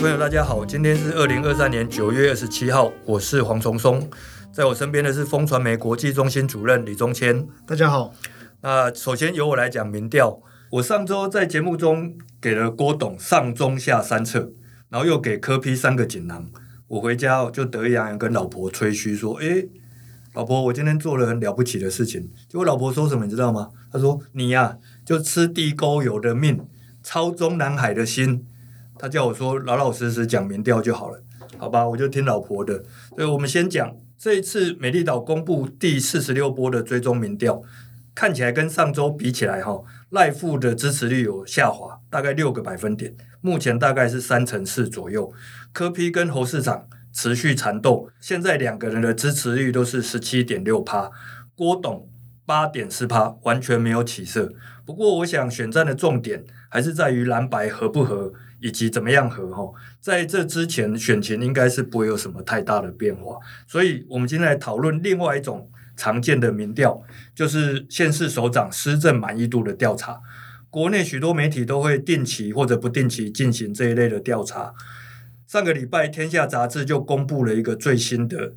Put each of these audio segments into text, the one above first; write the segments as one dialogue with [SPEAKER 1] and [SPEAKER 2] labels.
[SPEAKER 1] 朋友，大家好，今天是二零二三年九月二十七号，我是黄崇松，在我身边的是风传媒国际中心主任李宗谦。
[SPEAKER 2] 大家好，
[SPEAKER 1] 那首先由我来讲民调，我上周在节目中给了郭董上中下三策，然后又给柯批三个锦囊，我回家就得意洋洋跟老婆吹嘘说，诶，老婆，我今天做了很了不起的事情。结果老婆说什么，你知道吗？她说你呀、啊，就吃地沟油的命，操中南海的心。他叫我说老老实实讲民调就好了，好吧？我就听老婆的。所以我们先讲这一次美丽岛公布第四十六波的追踪民调，看起来跟上周比起来，哈，赖富的支持率有下滑，大概六个百分点，目前大概是三成四左右。柯批跟侯市长持续缠斗，现在两个人的支持率都是十七点六趴，郭董八点四趴，完全没有起色。不过我想选战的重点还是在于蓝白合不合。以及怎么样合哈，在这之前选情应该是不会有什么太大的变化，所以我们今天来讨论另外一种常见的民调，就是县市首长施政满意度的调查。国内许多媒体都会定期或者不定期进行这一类的调查。上个礼拜，《天下杂志》就公布了一个最新的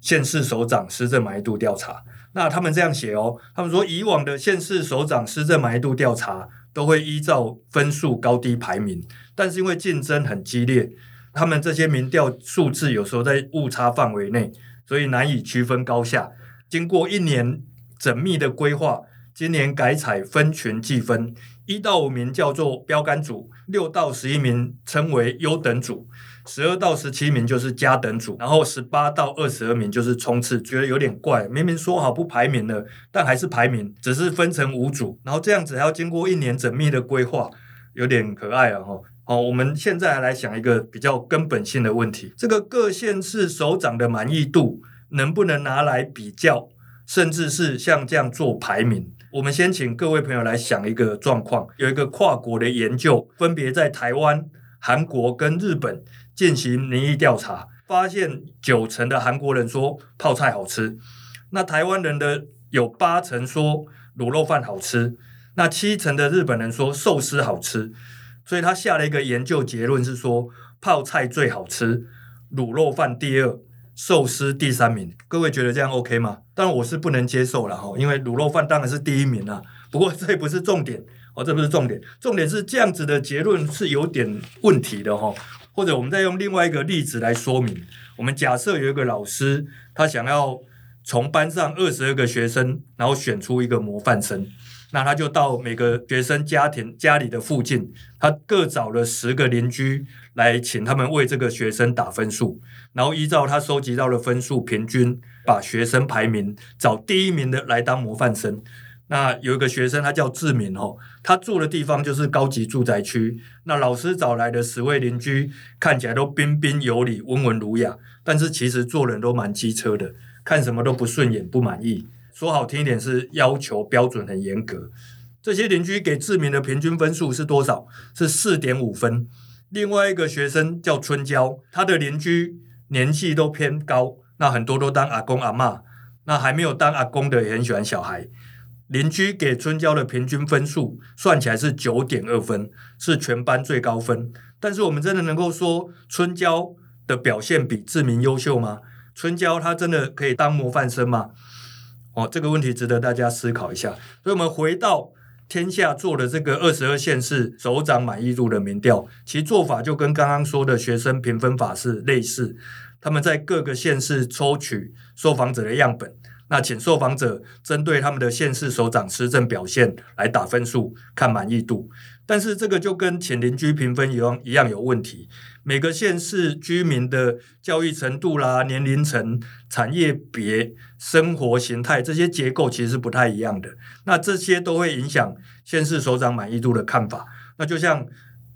[SPEAKER 1] 县市首长施政满意度调查。那他们这样写哦，他们说以往的县市首长施政满意度调查都会依照分数高低排名。但是因为竞争很激烈，他们这些民调数字有时候在误差范围内，所以难以区分高下。经过一年缜密的规划，今年改采分群计分，一到五名叫做标杆组，六到十一名称为优等组，十二到十七名就是加等组，然后十八到二十二名就是冲刺。觉得有点怪，明明说好不排名了，但还是排名，只是分成五组，然后这样子还要经过一年缜密的规划，有点可爱啊！哈。好，我们现在来想一个比较根本性的问题：这个各县市首长的满意度能不能拿来比较，甚至是像这样做排名？我们先请各位朋友来想一个状况：有一个跨国的研究，分别在台湾、韩国跟日本进行民意调查，发现九成的韩国人说泡菜好吃，那台湾人的有八成说卤肉饭好吃，那七成的日本人说寿司好吃。所以他下了一个研究结论是说，泡菜最好吃，卤肉饭第二，寿司第三名。各位觉得这样 OK 吗？当然我是不能接受了哈，因为卤肉饭当然是第一名啦。不过这也不是重点哦，这不是重点，重点是这样子的结论是有点问题的哈。或者我们再用另外一个例子来说明，我们假设有一个老师，他想要从班上二十二个学生，然后选出一个模范生。那他就到每个学生家庭家里的附近，他各找了十个邻居来请他们为这个学生打分数，然后依照他收集到的分数平均，把学生排名，找第一名的来当模范生。那有一个学生他叫志明哦，他住的地方就是高级住宅区。那老师找来的十位邻居看起来都彬彬有礼、温文儒雅，但是其实做人都蛮机车的，看什么都不顺眼、不满意。说好听一点是要求标准很严格，这些邻居给志明的平均分数是多少？是四点五分。另外一个学生叫春娇，他的邻居年纪都偏高，那很多都当阿公阿嬷，那还没有当阿公的也很喜欢小孩。邻居给春娇的平均分数算起来是九点二分，是全班最高分。但是我们真的能够说春娇的表现比志明优秀吗？春娇她真的可以当模范生吗？哦，这个问题值得大家思考一下。所以，我们回到天下做的这个二十二县市首长满意度的民调，其做法就跟刚刚说的学生评分法是类似。他们在各个县市抽取受访者的样本，那请受访者针对他们的县市首长施政表现来打分数，看满意度。但是这个就跟请邻居评分一样一样有问题。每个县市居民的教育程度啦、年龄层、产业别、生活形态这些结构其实是不太一样的。那这些都会影响县市首长满意度的看法。那就像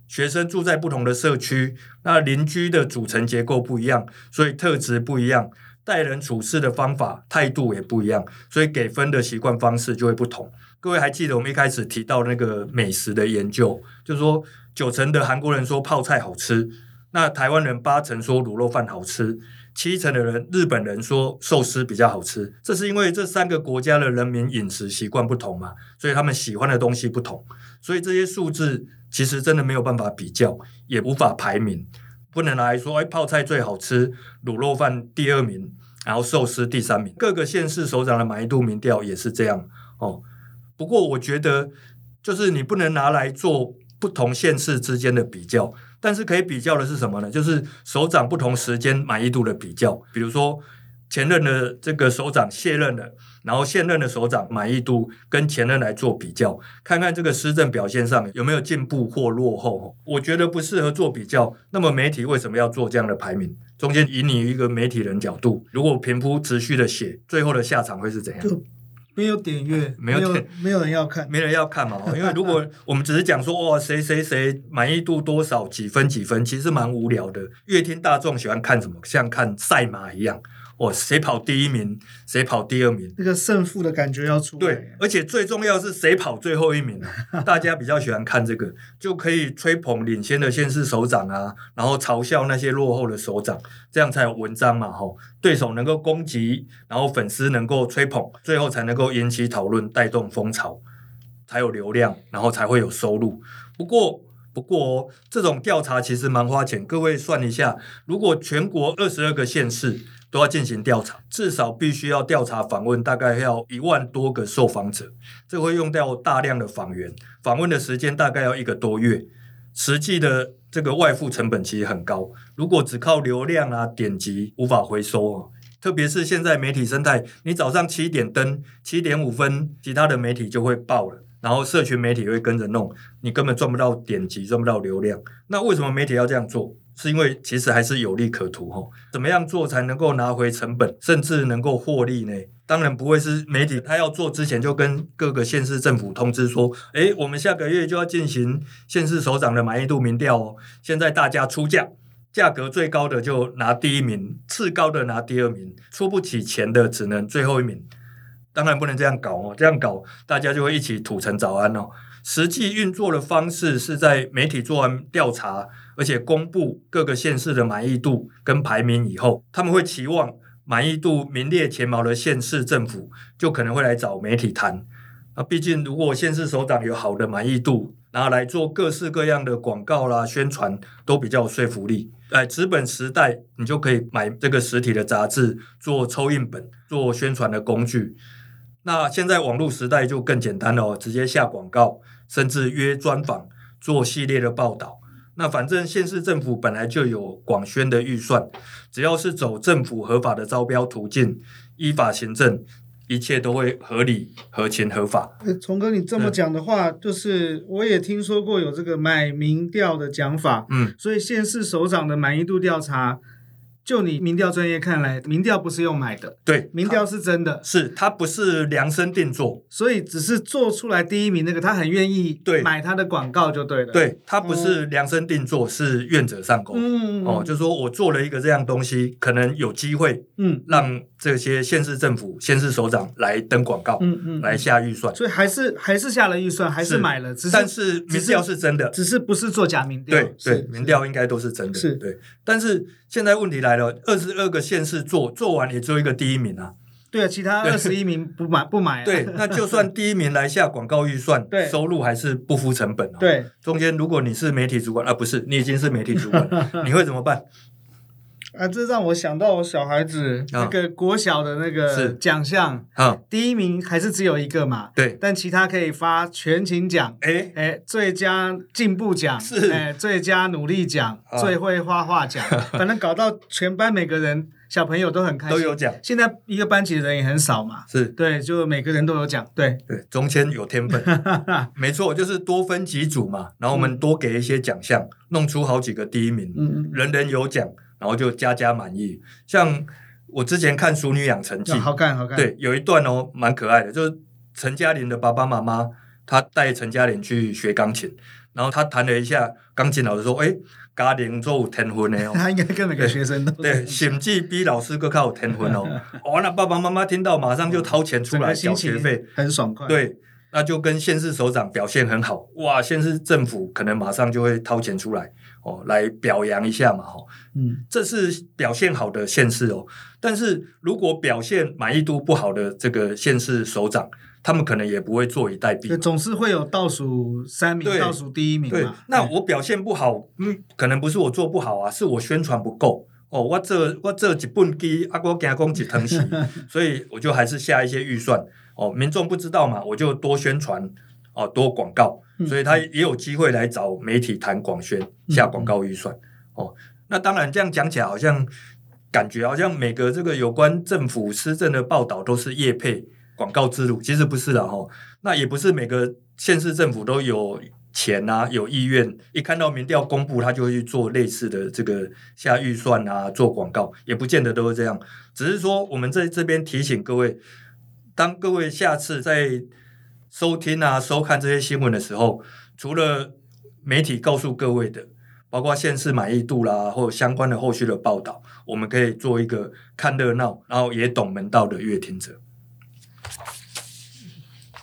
[SPEAKER 1] 学生住在不同的社区，那邻居的组成结构不一样，所以特质不一样，待人处事的方法、态度也不一样，所以给分的习惯方式就会不同。各位还记得我们一开始提到那个美食的研究，就是说九成的韩国人说泡菜好吃。那台湾人八成说卤肉饭好吃，七成的人日本人说寿司比较好吃，这是因为这三个国家的人民饮食习惯不同嘛，所以他们喜欢的东西不同，所以这些数字其实真的没有办法比较，也无法排名。不能来说，哎，泡菜最好吃，卤肉饭第二名，然后寿司第三名。各个县市首长的满意度民调也是这样哦。不过我觉得，就是你不能拿来做不同县市之间的比较，但是可以比较的是什么呢？就是首长不同时间满意度的比较，比如说。前任的这个首长卸任了，然后现任的首长满意度跟前任来做比较，看看这个施政表现上有没有进步或落后。我觉得不适合做比较。那么媒体为什么要做这样的排名？中间以你一个媒体人角度，如果平铺持续的写，最后的下场会是怎样？
[SPEAKER 2] 就没有点阅，
[SPEAKER 1] 没有点，
[SPEAKER 2] 没有人要看，
[SPEAKER 1] 没人要看嘛。因为如果 我们只是讲说哇，谁谁谁满意度多少几分几分，其实蛮无聊的。乐听大众喜欢看什么？像看赛马一样。哦，谁跑第一名，谁跑第二名，
[SPEAKER 2] 那个胜负的感觉要出来。
[SPEAKER 1] 对，而且最重要是谁跑最后一名啊？大家比较喜欢看这个，就可以吹捧领先的县市首长啊，然后嘲笑那些落后的首长，这样才有文章嘛，吼，对手能够攻击，然后粉丝能够吹捧，最后才能够引起讨论，带动风潮，才有流量，然后才会有收入。不过，不过哦，这种调查其实蛮花钱，各位算一下，如果全国二十二个县市。都要进行调查，至少必须要调查访问，大概要一万多个受访者，这会用掉大量的访员，访问的时间大概要一个多月，实际的这个外付成本其实很高。如果只靠流量啊点击，无法回收哦。特别是现在媒体生态，你早上七点登，七点五分，其他的媒体就会爆了，然后社群媒体会跟着弄，你根本赚不到点击，赚不到流量。那为什么媒体要这样做？是因为其实还是有利可图哈，怎么样做才能够拿回成本，甚至能够获利呢？当然不会是媒体他要做之前就跟各个县市政府通知说，诶，我们下个月就要进行县市首长的满意度民调哦，现在大家出价，价格最高的就拿第一名，次高的拿第二名，出不起钱的只能最后一名。当然不能这样搞哦，这样搞大家就会一起土城早安哦。实际运作的方式是在媒体做完调查。而且公布各个县市的满意度跟排名以后，他们会期望满意度名列前茅的县市政府就可能会来找媒体谈。啊，毕竟如果县市首长有好的满意度，拿来做各式各样的广告啦、宣传，都比较有说服力。在纸本时代，你就可以买这个实体的杂志做抽印本、做宣传的工具。那现在网络时代就更简单了哦，直接下广告，甚至约专访，做系列的报道。那反正县市政府本来就有广宣的预算，只要是走政府合法的招标途径，依法行政，一切都会合理、合情、合法。
[SPEAKER 2] 崇哥，你这么讲的话，就是我也听说过有这个买民调的讲法，嗯，所以县市首长的满意度调查。就你民调专业看来，民调不是用买的，
[SPEAKER 1] 对，
[SPEAKER 2] 民调是真的，
[SPEAKER 1] 是他不是量身定做，
[SPEAKER 2] 所以只是做出来第一名那个，他很愿意对买他的广告就对了，
[SPEAKER 1] 对，他不是量身定做，嗯、是愿者上钩，嗯。哦，就是说我做了一个这样东西，可能有机会，嗯，让这些县市政府、县市首长来登广告，嗯嗯，来下预算，
[SPEAKER 2] 所以还是还是下了预算，还是买了，只是
[SPEAKER 1] 但是民调是真的，
[SPEAKER 2] 只是不是做假民调，
[SPEAKER 1] 对对，民调应该都是真的，是。对，但是现在问题来了，二十二个县市做做完也只有一个第一名啊。
[SPEAKER 2] 对啊，其他二十一名不买 不买。
[SPEAKER 1] 对，那就算第一名来下广告预算，对，收入还是不敷成本啊。
[SPEAKER 2] 对，
[SPEAKER 1] 中间如果你是媒体主管啊，不是，你已经是媒体主管，你会怎么办？
[SPEAKER 2] 啊，这让我想到我小孩子那个国小的那个奖项啊，第一名还是只有一个嘛？对，但其他可以发全勤奖，哎哎，最佳进步奖是，哎，最佳努力奖，最会画画奖，反正搞到全班每个人小朋友都很开心，
[SPEAKER 1] 都有奖。
[SPEAKER 2] 现在一个班级的人也很少嘛，是。对，就每个人都有奖，对。
[SPEAKER 1] 对，中间有天分，没错，就是多分几组嘛，然后我们多给一些奖项，弄出好几个第一名，嗯，人人有奖。然后就家家满意，像我之前看《熟女养成记》，
[SPEAKER 2] 好看好看。
[SPEAKER 1] 对，有一段哦，蛮可爱的，就是陈嘉玲的爸爸妈妈，他带陈嘉玲去学钢琴，然后他弹了一下，钢琴老师说：“哎，嘉玲做有天分的哦。”
[SPEAKER 2] 他应该跟每个学生都
[SPEAKER 1] 对，甚至比老师更有天分哦。哦，那爸爸妈妈听到马上就掏钱出来交学费，
[SPEAKER 2] 很爽快。
[SPEAKER 1] 对。那就跟县市首长表现很好哇，县市政府可能马上就会掏钱出来哦，来表扬一下嘛，哈，嗯，这是表现好的县市哦。但是如果表现满意度不好的这个县市首长，他们可能也不会坐以待毙。
[SPEAKER 2] 总是会有倒数三名、倒数第一名嘛。
[SPEAKER 1] 那我表现不好，嗯，可能不是我做不好啊，是我宣传不够。哦，我这我这几本机啊，我惊讲几疼惜，所以我就还是下一些预算。哦，民众不知道嘛，我就多宣传哦，多广告，所以他也有机会来找媒体谈广宣，下广告预算。哦，那当然这样讲起来，好像感觉好像每个这个有关政府施政的报道都是业配广告之路，其实不是的哈。那也不是每个县市政府都有。钱啊，有意愿，一看到民调公布，他就会去做类似的这个下预算啊，做广告，也不见得都是这样。只是说，我们在这边提醒各位，当各位下次在收听啊、收看这些新闻的时候，除了媒体告诉各位的，包括现市满意度啦，或相关的后续的报道，我们可以做一个看热闹，然后也懂门道的阅听者。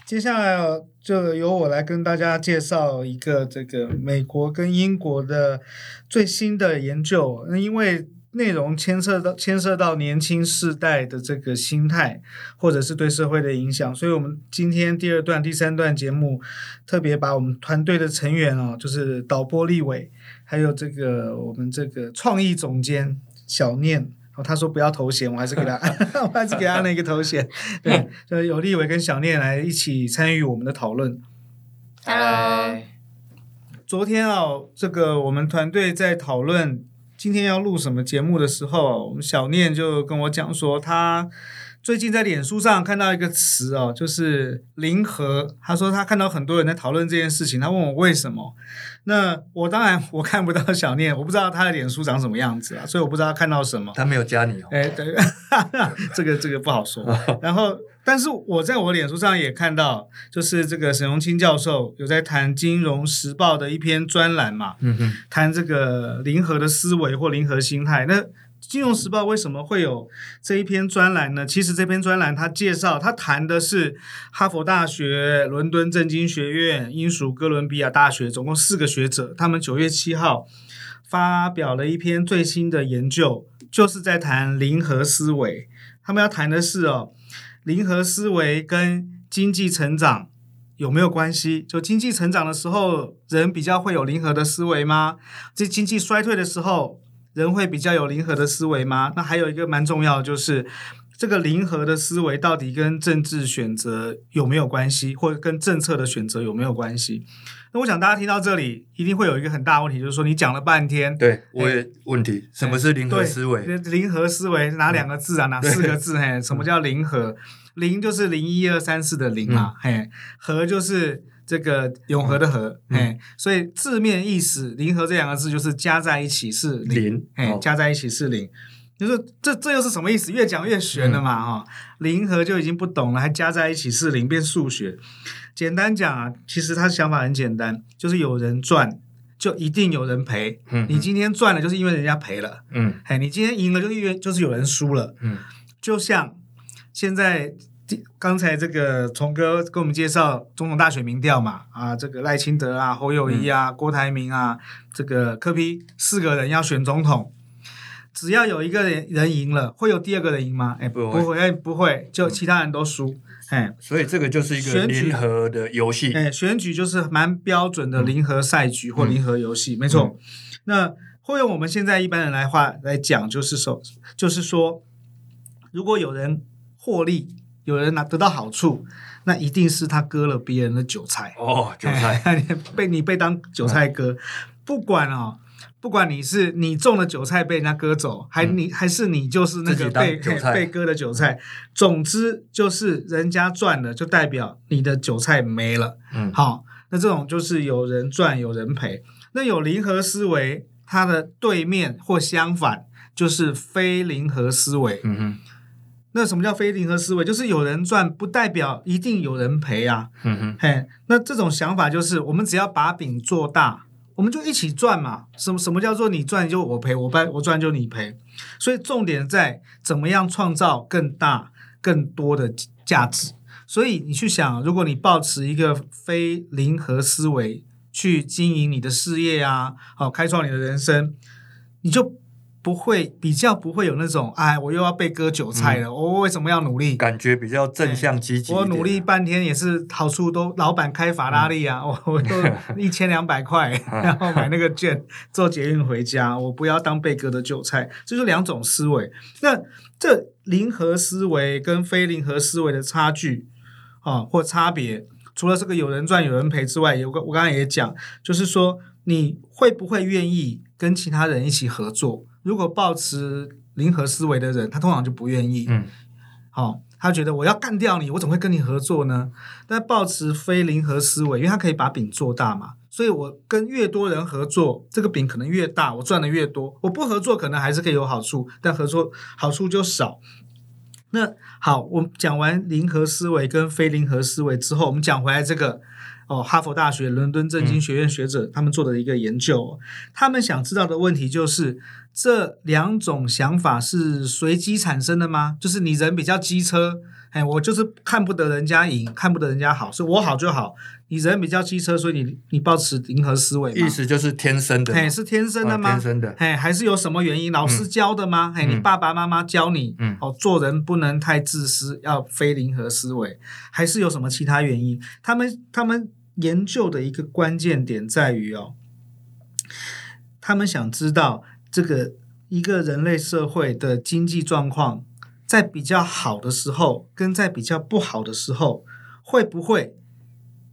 [SPEAKER 2] 接下来就由我来跟大家介绍一个这个美国跟英国的最新的研究。那因为内容牵涉到牵涉到年轻世代的这个心态，或者是对社会的影响，所以我们今天第二段、第三段节目特别把我们团队的成员哦，就是导播立伟，还有这个我们这个创意总监小念。他说不要头衔，我还是给他，我还是给他那个头衔。对，就有立伟跟小念来一起参与我们的讨论。
[SPEAKER 3] Hello，
[SPEAKER 2] 昨天啊，这个我们团队在讨论今天要录什么节目的时候，我们小念就跟我讲说他。最近在脸书上看到一个词哦，就是“零和”。他说他看到很多人在讨论这件事情，他问我为什么。那我当然我看不到小念，我不知道他的脸书长什么样子啊，所以我不知道他看到什么。
[SPEAKER 1] 他没有加你哦。
[SPEAKER 2] 哎，对，这个这个不好说。然后，但是我在我脸书上也看到，就是这个沈荣清教授有在谈《金融时报》的一篇专栏嘛，嗯哼，谈这个零和的思维或零和心态。那《金融时报》为什么会有这一篇专栏呢？其实这篇专栏它介绍，它谈的是哈佛大学、伦敦政经学院、英属哥伦比亚大学，总共四个学者，他们九月七号发表了一篇最新的研究，就是在谈零和思维。他们要谈的是哦，零和思维跟经济成长有没有关系？就经济成长的时候，人比较会有零和的思维吗？这经济衰退的时候，人会比较有零和的思维吗？那还有一个蛮重要的，就是这个零和的思维到底跟政治选择有没有关系，或者跟政策的选择有没有关系？那我想大家听到这里，一定会有一个很大问题，就是说你讲了半天，
[SPEAKER 1] 对，我也问题，什么是零和思维？
[SPEAKER 2] 零和思维哪两个字啊？哪四个字？嘿，什么叫零和？零就是零一二三四的零嘛，嘿，和就是。这个永和的和，哎、嗯，所以字面意思“零和”这两个字就是加在一起是零，哎，加在一起是零，就是这这又是什么意思？越讲越玄了嘛，哈、嗯，零和就已经不懂了，还加在一起是零，变数学。简单讲啊，其实他想法很简单，就是有人赚，就一定有人赔。嗯，你今天赚了，就是因为人家赔了。嗯，哎，你今天赢了，就因为就是有人输了。嗯，就像现在。刚才这个崇哥给我们介绍总统大选民调嘛，啊，这个赖清德啊、侯友谊啊、嗯、郭台铭啊，这个柯批四个人要选总统，只要有一个人人赢了，会有第二个人赢吗？哎，不会，不会，哎，不会，就其他人都输，哎，
[SPEAKER 1] 所以这个就是一个零和的游戏，
[SPEAKER 2] 哎，选举就是蛮标准的零和赛局或零和游戏，嗯、没错。嗯、那会用我们现在一般人来话来讲，就是说，就是说，如果有人获利。有人拿得到好处，那一定是他割了别人的韭菜
[SPEAKER 1] 哦，韭菜
[SPEAKER 2] 被你被当韭菜割，嗯、不管哦，不管你是你种的韭菜被人家割走，还你、嗯、还是你就是那个被 被割的韭菜，总之就是人家赚了，就代表你的韭菜没了。嗯，好，那这种就是有人赚有人赔。那有零和思维，它的对面或相反就是非零和思维。嗯哼。那什么叫非零和思维？就是有人赚，不代表一定有人赔啊。嗯哼，嘿，那这种想法就是，我们只要把饼做大，我们就一起赚嘛。什么什么叫做你赚就我赔，我赔我赚就你赔？所以重点在怎么样创造更大、更多的价值。所以你去想，如果你抱持一个非零和思维去经营你的事业啊，好，开创你的人生，你就。不会比较不会有那种哎，我又要被割韭菜了，嗯、我为什么要努力？
[SPEAKER 1] 感觉比较正向积极。
[SPEAKER 2] 我努力半天也是好处都，老板开法拉利啊，我、嗯、我都 一千两百块，然后买那个券坐捷运回家，我不要当被割的韭菜。这是两种思维。那这零和思维跟非零和思维的差距啊，或差别，除了这个有人赚有人赔之外，有个我刚才也讲，就是说你会不会愿意跟其他人一起合作？如果抱持零和思维的人，他通常就不愿意。嗯，好、哦，他觉得我要干掉你，我怎么会跟你合作呢？但抱持非零和思维，因为他可以把饼做大嘛，所以我跟越多人合作，这个饼可能越大，我赚的越多。我不合作可能还是可以有好处，但合作好处就少。那好，我们讲完零和思维跟非零和思维之后，我们讲回来这个。哦，哈佛大学、伦敦政经学院学者、嗯、他们做的一个研究，他们想知道的问题就是这两种想法是随机产生的吗？就是你人比较机车，哎，我就是看不得人家赢，看不得人家好，所以我好就好。你人比较机车，所以你你保持零和思维，
[SPEAKER 1] 意思就是天生的，
[SPEAKER 2] 哎，是天生的吗？
[SPEAKER 1] 哦、天生的，
[SPEAKER 2] 哎，还是有什么原因？老师教的吗？哎、嗯，你爸爸妈妈教你，嗯，哦，做人不能太自私，要非零和思维，还是有什么其他原因？他们他们。研究的一个关键点在于哦，他们想知道这个一个人类社会的经济状况，在比较好的时候，跟在比较不好的时候，会不会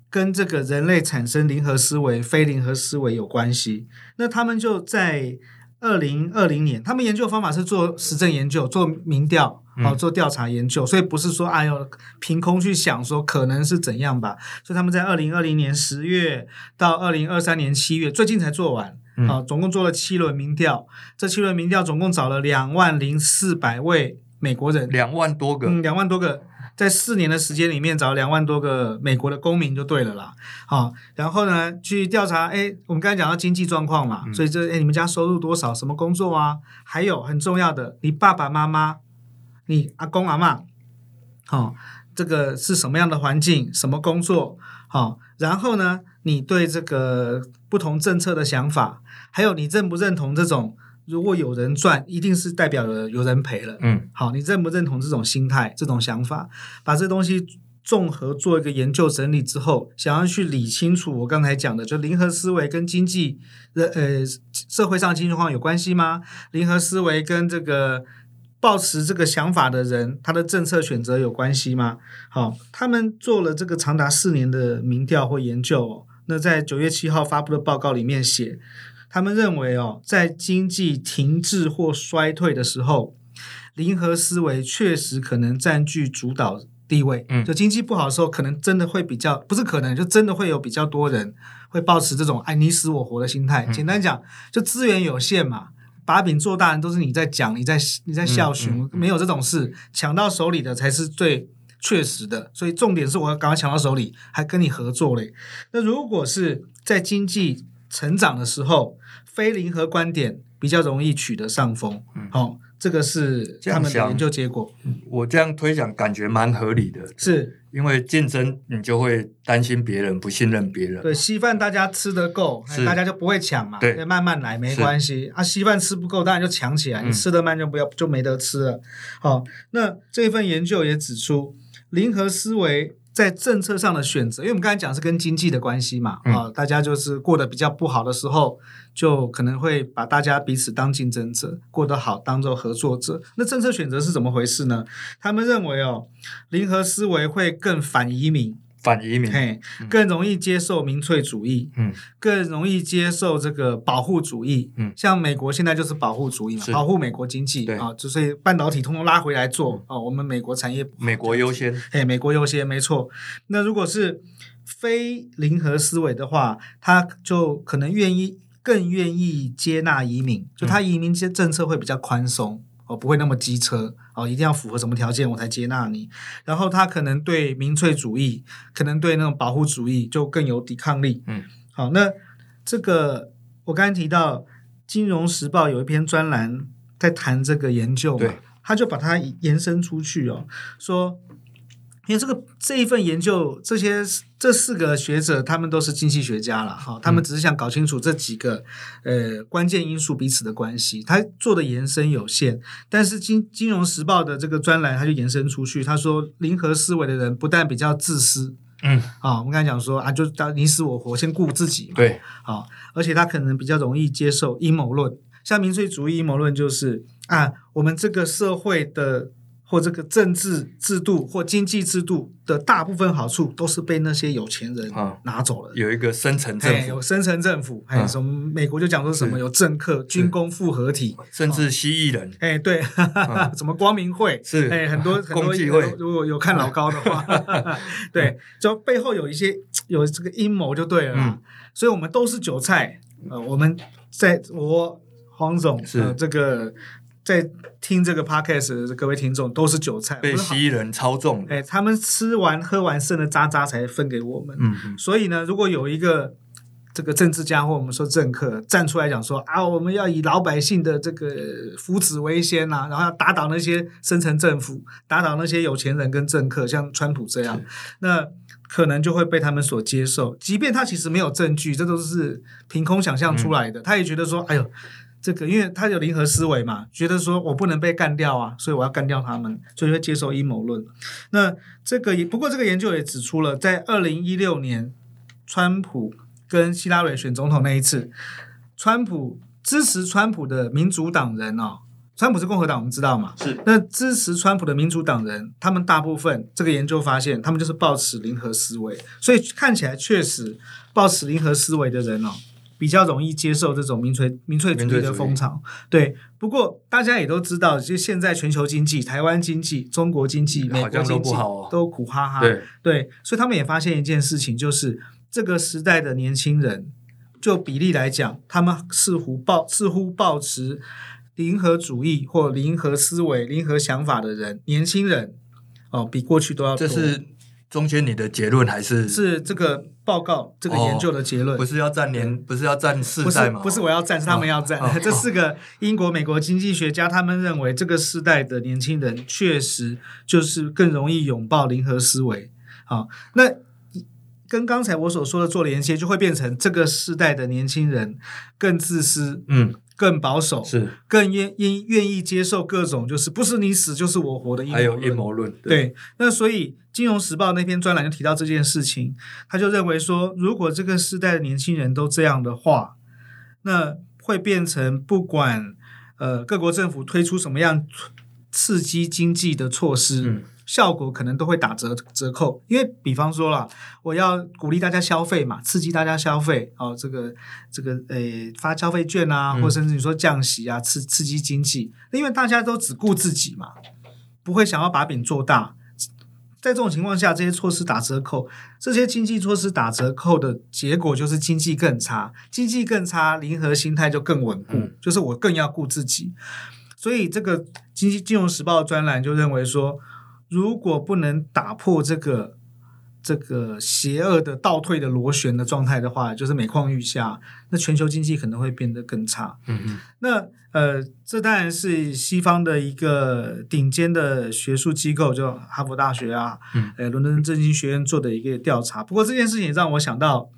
[SPEAKER 2] 跟这个人类产生零和思维、非零和思维有关系？那他们就在二零二零年，他们研究方法是做实证研究，做民调。好，做调查研究，所以不是说哎呦，凭空去想说可能是怎样吧。所以他们在二零二零年十月到二零二三年七月，最近才做完。啊，总共做了七轮民调，这七轮民调总共找了两万零四百位美国人，
[SPEAKER 1] 两万多个，
[SPEAKER 2] 嗯，两万多个，在四年的时间里面找了两万多个美国的公民就对了啦。好，然后呢，去调查，哎，我们刚才讲到经济状况嘛，所以这哎，你们家收入多少？什么工作啊？还有很重要的，你爸爸妈妈。你阿公阿妈，好、哦，这个是什么样的环境？什么工作？好、哦，然后呢，你对这个不同政策的想法，还有你认不认同这种如果有人赚，一定是代表了有人赔了？嗯，好，你认不认同这种心态、这种想法？把这东西综合做一个研究整理之后，想要去理清楚我刚才讲的，就零和思维跟经济的呃社会上经济状况有关系吗？零和思维跟这个。抱持这个想法的人，他的政策选择有关系吗？好，他们做了这个长达四年的民调或研究。那在九月七号发布的报告里面写，他们认为哦，在经济停滞或衰退的时候，零和思维确实可能占据主导地位。嗯，就经济不好的时候，可能真的会比较，不是可能，就真的会有比较多人会抱持这种“哎，你死我活”的心态。简单讲，就资源有限嘛。把柄做大人都是你在讲，你在你在校训，嗯嗯嗯、没有这种事，抢到手里的才是最确实的。所以重点是我要赶快抢到手里，还跟你合作嘞。那如果是在经济成长的时候，非零和观点比较容易取得上风。好、这个是他们的研究结果。
[SPEAKER 1] 我这样推想，感觉蛮合理的。
[SPEAKER 2] 是
[SPEAKER 1] 因为竞争，你就会担心别人，不信任别人。
[SPEAKER 2] 对，稀饭大家吃得够，大家就不会抢嘛。对，慢慢来没关系。啊，稀饭吃不够，当然就抢起来。你吃得慢就不要，就没得吃了。好，那这份研究也指出，零和思维。在政策上的选择，因为我们刚才讲是跟经济的关系嘛，啊、嗯，大家就是过得比较不好的时候，就可能会把大家彼此当竞争者，过得好当做合作者。那政策选择是怎么回事呢？他们认为哦，零和思维会更反移民。
[SPEAKER 1] 反移民，
[SPEAKER 2] 嘿，更容易接受民粹主义，嗯，更容易接受这个保护主义，嗯，像美国现在就是保护主义嘛，保护美国经济啊，就是半导体通通拉回来做啊，我们美国产业，
[SPEAKER 1] 美国优先，
[SPEAKER 2] 嘿，美国优先，没错。那如果是非零和思维的话，他就可能愿意更愿意接纳移民，就他移民政政策会比较宽松。哦，不会那么机车哦，一定要符合什么条件我才接纳你。然后他可能对民粹主义，可能对那种保护主义就更有抵抗力。嗯，好，那这个我刚才提到《金融时报》有一篇专栏在谈这个研究嘛，对他就把它延伸出去哦，说因为这个这一份研究，这些这四个学者他们都是经济学家了哈，他们只是想搞清楚这几个呃关键因素彼此的关系。他做的延伸有限，但是金金融时报的这个专栏他就延伸出去，他说零和思维的人不但比较自私，嗯，啊，我们刚才讲说啊，就当你死我活，先顾自己，
[SPEAKER 1] 对，
[SPEAKER 2] 啊，而且他可能比较容易接受阴谋论，像民粹主义阴谋论就是啊，我们这个社会的。或这个政治制度或经济制度的大部分好处都是被那些有钱人拿走了。
[SPEAKER 1] 有一个深层政府，
[SPEAKER 2] 有深层政府，还有什么美国就讲说什么有政客、军工复合体，
[SPEAKER 1] 甚至蜥蜴人。
[SPEAKER 2] 哎，对，什么光明会
[SPEAKER 1] 是
[SPEAKER 2] 哎，很多 很多如果有看老高的话，对，就背后有一些有这个阴谋就对了。所以我们都是韭菜。呃，我们在我黄总是这个。在听这个 podcast 的各位听众都是韭菜，
[SPEAKER 1] 被蜥蜴人操纵。
[SPEAKER 2] 哎，他们吃完喝完剩的渣渣才分给我们。嗯嗯。所以呢，如果有一个这个政治家或我们说政客站出来讲说啊，我们要以老百姓的这个福祉为先呐，然后要打倒那些深层政府，打倒那些有钱人跟政客，像川普这样，那可能就会被他们所接受。即便他其实没有证据，这都是凭空想象出来的。嗯、他也觉得说，哎呦。这个，因为他有零和思维嘛，觉得说我不能被干掉啊，所以我要干掉他们，所以会接受阴谋论。那这个也不过，这个研究也指出了，在二零一六年，川普跟希拉蕊选总统那一次，川普支持川普的民主党人哦，川普是共和党，我们知道嘛？
[SPEAKER 1] 是。
[SPEAKER 2] 那支持川普的民主党人，他们大部分这个研究发现，他们就是抱持零和思维，所以看起来确实抱持零和思维的人哦。比较容易接受这种民粹民粹主义的风潮，对。不过大家也都知道，就现在全球经济、台湾经济、中国经济、美国经济都，苦哈哈。对对，所以他们也发现一件事情，就是这个时代的年轻人，就比例来讲，他们似乎抱似乎抱持零和主义或零和思维、零和想法的人，年轻人哦，比过去都要多。
[SPEAKER 1] 这是中间你的结论还是
[SPEAKER 2] 是这个？报告这个研究的结论、
[SPEAKER 1] 哦、不是要占年，不是要占世代吗？
[SPEAKER 2] 不是，我要占，是他们要占。这四个英国、美国经济学家，他们认为这个世代的年轻人确实就是更容易拥抱零和思维。好、哦，那跟刚才我所说的做连接，就会变成这个世代的年轻人更自私，嗯。更保守，
[SPEAKER 1] 是
[SPEAKER 2] 更愿愿愿意接受各种就是不是你死就是我活的阴谋论。
[SPEAKER 1] 还有阴谋论，
[SPEAKER 2] 对，对。那所以《金融时报》那篇专栏就提到这件事情，他就认为说，如果这个时代的年轻人都这样的话，那会变成不管呃各国政府推出什么样刺激经济的措施。嗯效果可能都会打折折扣，因为比方说了，我要鼓励大家消费嘛，刺激大家消费哦，这个这个诶发消费券啊，或甚至你说降息啊，刺刺激经济，因为大家都只顾自己嘛，不会想要把饼做大。在这种情况下，这些措施打折扣，这些经济措施打折扣的结果就是经济更差，经济更差，零和心态就更稳固，嗯、就是我更要顾自己。所以这个经济金融时报专栏就认为说。如果不能打破这个这个邪恶的倒退的螺旋的状态的话，就是每况愈下，那全球经济可能会变得更差。嗯嗯。那呃，这当然是西方的一个顶尖的学术机构，就哈佛大学啊，嗯，呃，伦敦政经学院做的一个调查。不过这件事情让我想到，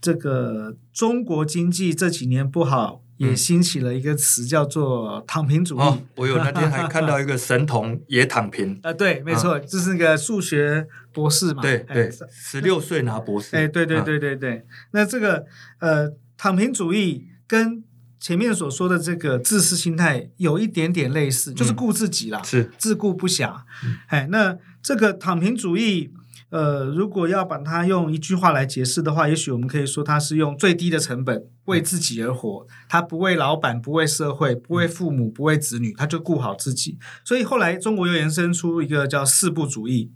[SPEAKER 2] 这个中国经济这几年不好。也兴起了一个词叫做“躺平主义”哦。
[SPEAKER 1] 我有那天还看到一个神童也躺平。
[SPEAKER 2] 呃，对，没错，就、嗯、是那个数学博士嘛。
[SPEAKER 1] 对对，十六岁拿博士。
[SPEAKER 2] 哎，对对对对对。嗯、那这个呃，躺平主义跟前面所说的这个自私心态有一点点类似，就是顾自己啦，
[SPEAKER 1] 是
[SPEAKER 2] 自顾不暇。哎、嗯，那这个躺平主义。呃，如果要把它用一句话来解释的话，也许我们可以说，它是用最低的成本为自己而活。他不为老板，不为社会，不为父母，不为子女，他就顾好自己。所以后来中国又延伸出一个叫“四不”主义。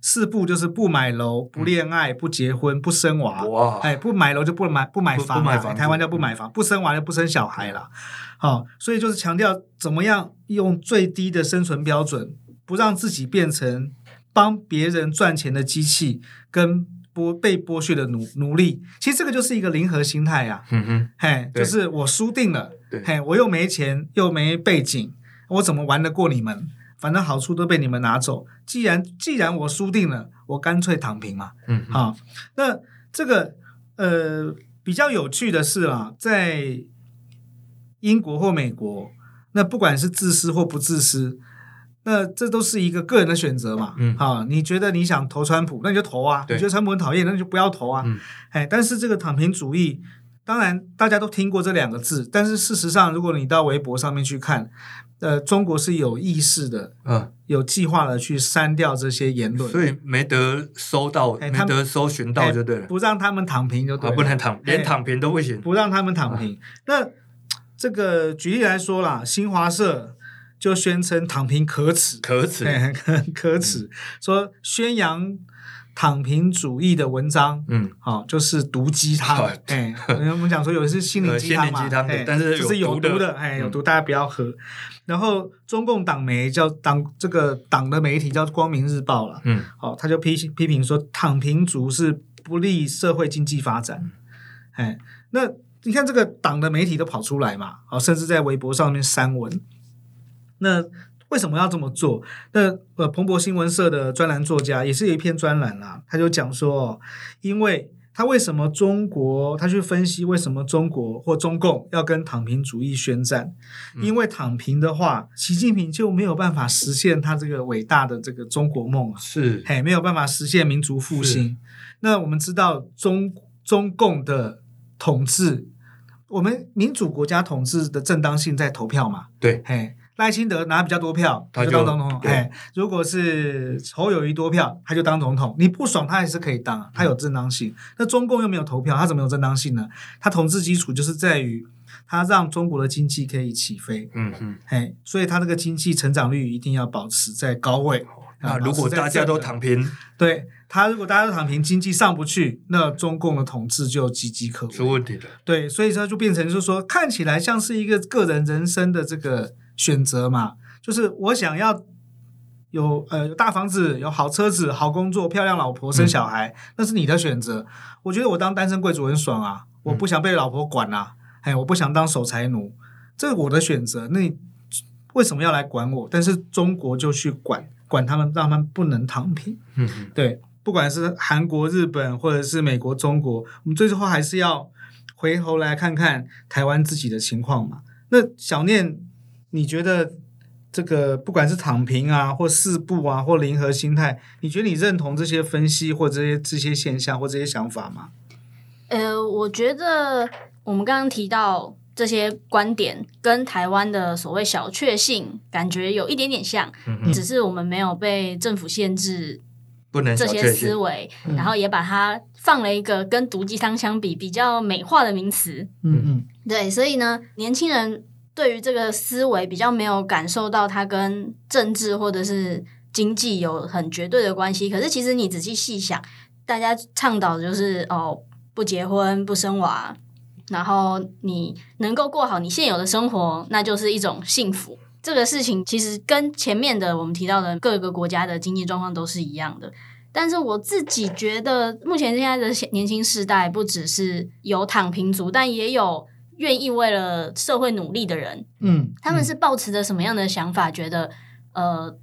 [SPEAKER 2] 四不就是不买楼、不恋爱、不结婚、不生娃。哇！哎，不买楼就不买不买房，不买房。台湾叫不买房，不生娃就不生小孩了。好，所以就是强调怎么样用最低的生存标准，不让自己变成。帮别人赚钱的机器跟剥被剥削的奴奴隶，其实这个就是一个零和心态呀、啊。嗯哼，嘿，就是我输定了，嘿，我又没钱又没背景，我怎么玩得过你们？反正好处都被你们拿走。既然既然我输定了，我干脆躺平嘛。
[SPEAKER 1] 嗯，
[SPEAKER 2] 好，那这个呃比较有趣的是啊，在英国或美国，那不管是自私或不自私。那这都是一个个人的选择嘛，
[SPEAKER 1] 嗯，
[SPEAKER 2] 好，你觉得你想投川普，那你就投啊；你觉得川普很讨厌，那你就不要投啊。
[SPEAKER 1] 嗯，
[SPEAKER 2] 哎，但是这个躺平主义，当然大家都听过这两个字，但是事实上，如果你到微博上面去看，呃，中国是有意识的，
[SPEAKER 1] 嗯，
[SPEAKER 2] 有计划的去删掉这些言论，
[SPEAKER 1] 所以没得搜到，没得搜寻到就对了，
[SPEAKER 2] 不让他们躺平就对了，
[SPEAKER 1] 不能躺，连躺平都不行，
[SPEAKER 2] 不让他们躺平。啊，那这个举例来说啦，新华社。就宣称躺平可耻，
[SPEAKER 1] 可耻，
[SPEAKER 2] 可耻，嗯、说宣扬躺平主义的文章，
[SPEAKER 1] 嗯，
[SPEAKER 2] 好、哦，就是毒鸡汤。哎，我们讲说有的是心灵鸡汤嘛，
[SPEAKER 1] 呃、但是
[SPEAKER 2] 就是有毒的，哎，有毒，大家不要喝。嗯、然后中共党媒叫党这个党的媒体叫《光明日报》了，
[SPEAKER 1] 嗯，
[SPEAKER 2] 好、哦，他就批批评说躺平族是不利社会经济发展。哎，那你看这个党的媒体都跑出来嘛，好，甚至在微博上面删文。那为什么要这么做？那呃，彭博新闻社的专栏作家也是有一篇专栏啦，他就讲说，因为他为什么中国，他去分析为什么中国或中共要跟躺平主义宣战？因为躺平的话，习近平就没有办法实现他这个伟大的这个中国梦啊，
[SPEAKER 1] 是，
[SPEAKER 2] 嘿，没有办法实现民族复兴。那我们知道中中共的统治，我们民主国家统治的正当性在投票嘛？
[SPEAKER 1] 对，
[SPEAKER 2] 嘿。赖清德拿比较多票，他就当总统。哎，如果是侯友宜多票，他就当总统。你不爽，他还是可以当，他有正当性。那中共又没有投票，他怎么有正当性呢？他统治基础就是在于他让中国的经济可以起飞。
[SPEAKER 1] 嗯嗯，
[SPEAKER 2] 哎，所以他这个经济成长率一定要保持在高位。
[SPEAKER 1] 那如果大家都躺平，
[SPEAKER 2] 对他如果大家都躺平，经济上不去，那中共的统治就岌岌可危，
[SPEAKER 1] 出问题了。
[SPEAKER 2] 对，所以他就变成就是说，看起来像是一个个人人生的这个。选择嘛，就是我想要有呃有大房子、有好车子、好工作、漂亮老婆、生小孩，嗯、那是你的选择。我觉得我当单身贵族很爽啊，我不想被老婆管啊，哎、嗯，我不想当守财奴，这是我的选择。那你为什么要来管我？但是中国就去管管他们，让他们不能躺平。
[SPEAKER 1] 嗯嗯，
[SPEAKER 2] 对，不管是韩国、日本，或者是美国、中国，我们最后还是要回头来看看台湾自己的情况嘛。那小念。你觉得这个不管是躺平啊，或四步啊，或零和心态，你觉得你认同这些分析或这些这些现象或这些想法吗？
[SPEAKER 3] 呃，我觉得我们刚刚提到这些观点，跟台湾的所谓小确幸感觉有一点点像，只是我们没有被政府限制，
[SPEAKER 1] 不能
[SPEAKER 3] 这些思维，然后也把它放了一个跟毒鸡汤相比比较美化的名词。
[SPEAKER 2] 嗯嗯，
[SPEAKER 3] 对，所以呢，年轻人。对于这个思维比较没有感受到它跟政治或者是经济有很绝对的关系，可是其实你仔细细想，大家倡导的就是哦，不结婚不生娃，然后你能够过好你现有的生活，那就是一种幸福。这个事情其实跟前面的我们提到的各个国家的经济状况都是一样的。但是我自己觉得，目前现在的年轻世代不只是有躺平族，但也有。愿意为了社会努力的人，
[SPEAKER 2] 嗯，
[SPEAKER 3] 他们是抱持着什么样的想法？嗯、觉得呃，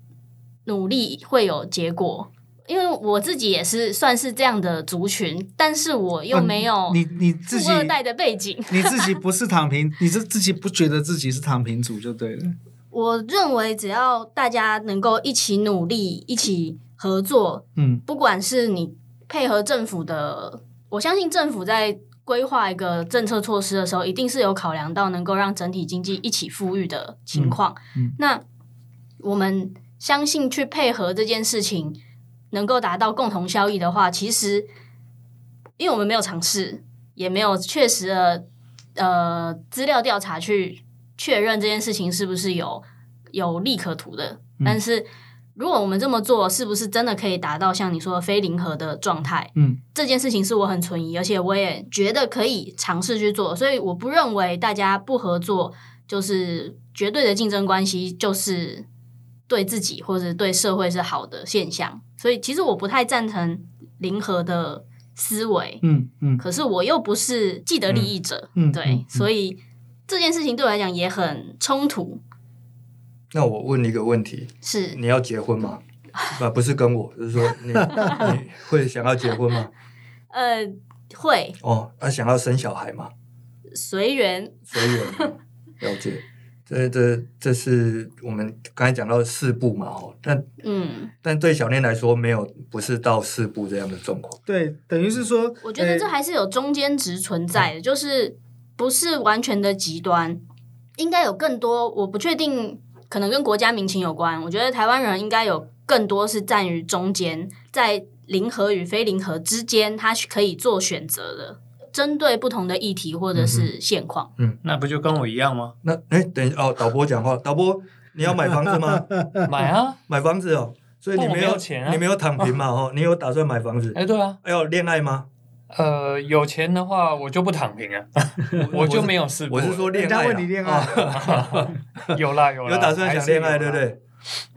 [SPEAKER 3] 努力会有结果。因为我自己也是算是这样的族群，但是我又没有
[SPEAKER 2] 你你自己
[SPEAKER 3] 富二代的背景，
[SPEAKER 2] 你自己不是 躺平，你是自己不觉得自己是躺平族就对了。
[SPEAKER 3] 我认为只要大家能够一起努力，一起合作，
[SPEAKER 2] 嗯，
[SPEAKER 3] 不管是你配合政府的，我相信政府在。规划一个政策措施的时候，一定是有考量到能够让整体经济一起富裕的情况。
[SPEAKER 2] 嗯嗯、
[SPEAKER 3] 那我们相信去配合这件事情，能够达到共同效益的话，其实因为我们没有尝试，也没有确实的呃资料调查去确认这件事情是不是有有利可图的，
[SPEAKER 2] 嗯、
[SPEAKER 3] 但是。如果我们这么做，是不是真的可以达到像你说的非零和的状态？
[SPEAKER 2] 嗯，
[SPEAKER 3] 这件事情是我很存疑，而且我也觉得可以尝试去做。所以我不认为大家不合作就是绝对的竞争关系，就是对自己或者对社会是好的现象。所以其实我不太赞成零和的思维。
[SPEAKER 2] 嗯嗯。
[SPEAKER 3] 可是我又不是既得利益者。
[SPEAKER 2] 嗯。
[SPEAKER 3] 对，所以这件事情对我来讲也很冲突。
[SPEAKER 1] 那我问你一个问题：
[SPEAKER 3] 是
[SPEAKER 1] 你要结婚吗？啊，不是跟我，就是说你 你会想要结婚吗？
[SPEAKER 3] 呃，会。
[SPEAKER 1] 哦，那、啊、想要生小孩吗？
[SPEAKER 3] 随缘，
[SPEAKER 1] 随缘，了解。这这这是我们刚才讲到的四步嘛，哦，但嗯，但对小念来说，没有不是到四步这样的状况。
[SPEAKER 2] 对，等于是说，
[SPEAKER 3] 我觉得这还是有中间值存在的，欸、就是不是完全的极端，应该有更多。我不确定，可能跟国家民情有关。我觉得台湾人应该有更多是站于中间，在零和与非零和之间，他可以做选择的。针对不同的议题或者是现况，
[SPEAKER 4] 嗯，那不就跟我一样吗？
[SPEAKER 1] 那哎，等一下哦，导播讲话，导播，你要买房子吗？
[SPEAKER 4] 买啊，
[SPEAKER 1] 买房子哦，所以你没有，
[SPEAKER 4] 有钱啊，
[SPEAKER 1] 你没有躺平嘛？哦，你有打算买房子？
[SPEAKER 4] 哎，对啊，
[SPEAKER 1] 要恋爱吗？
[SPEAKER 4] 呃，有钱的话，我就不躺平啊，我就没有试过。
[SPEAKER 1] 我是说恋爱，
[SPEAKER 2] 问你恋爱，
[SPEAKER 4] 有啦有啦，
[SPEAKER 1] 有打算想恋爱，对不对？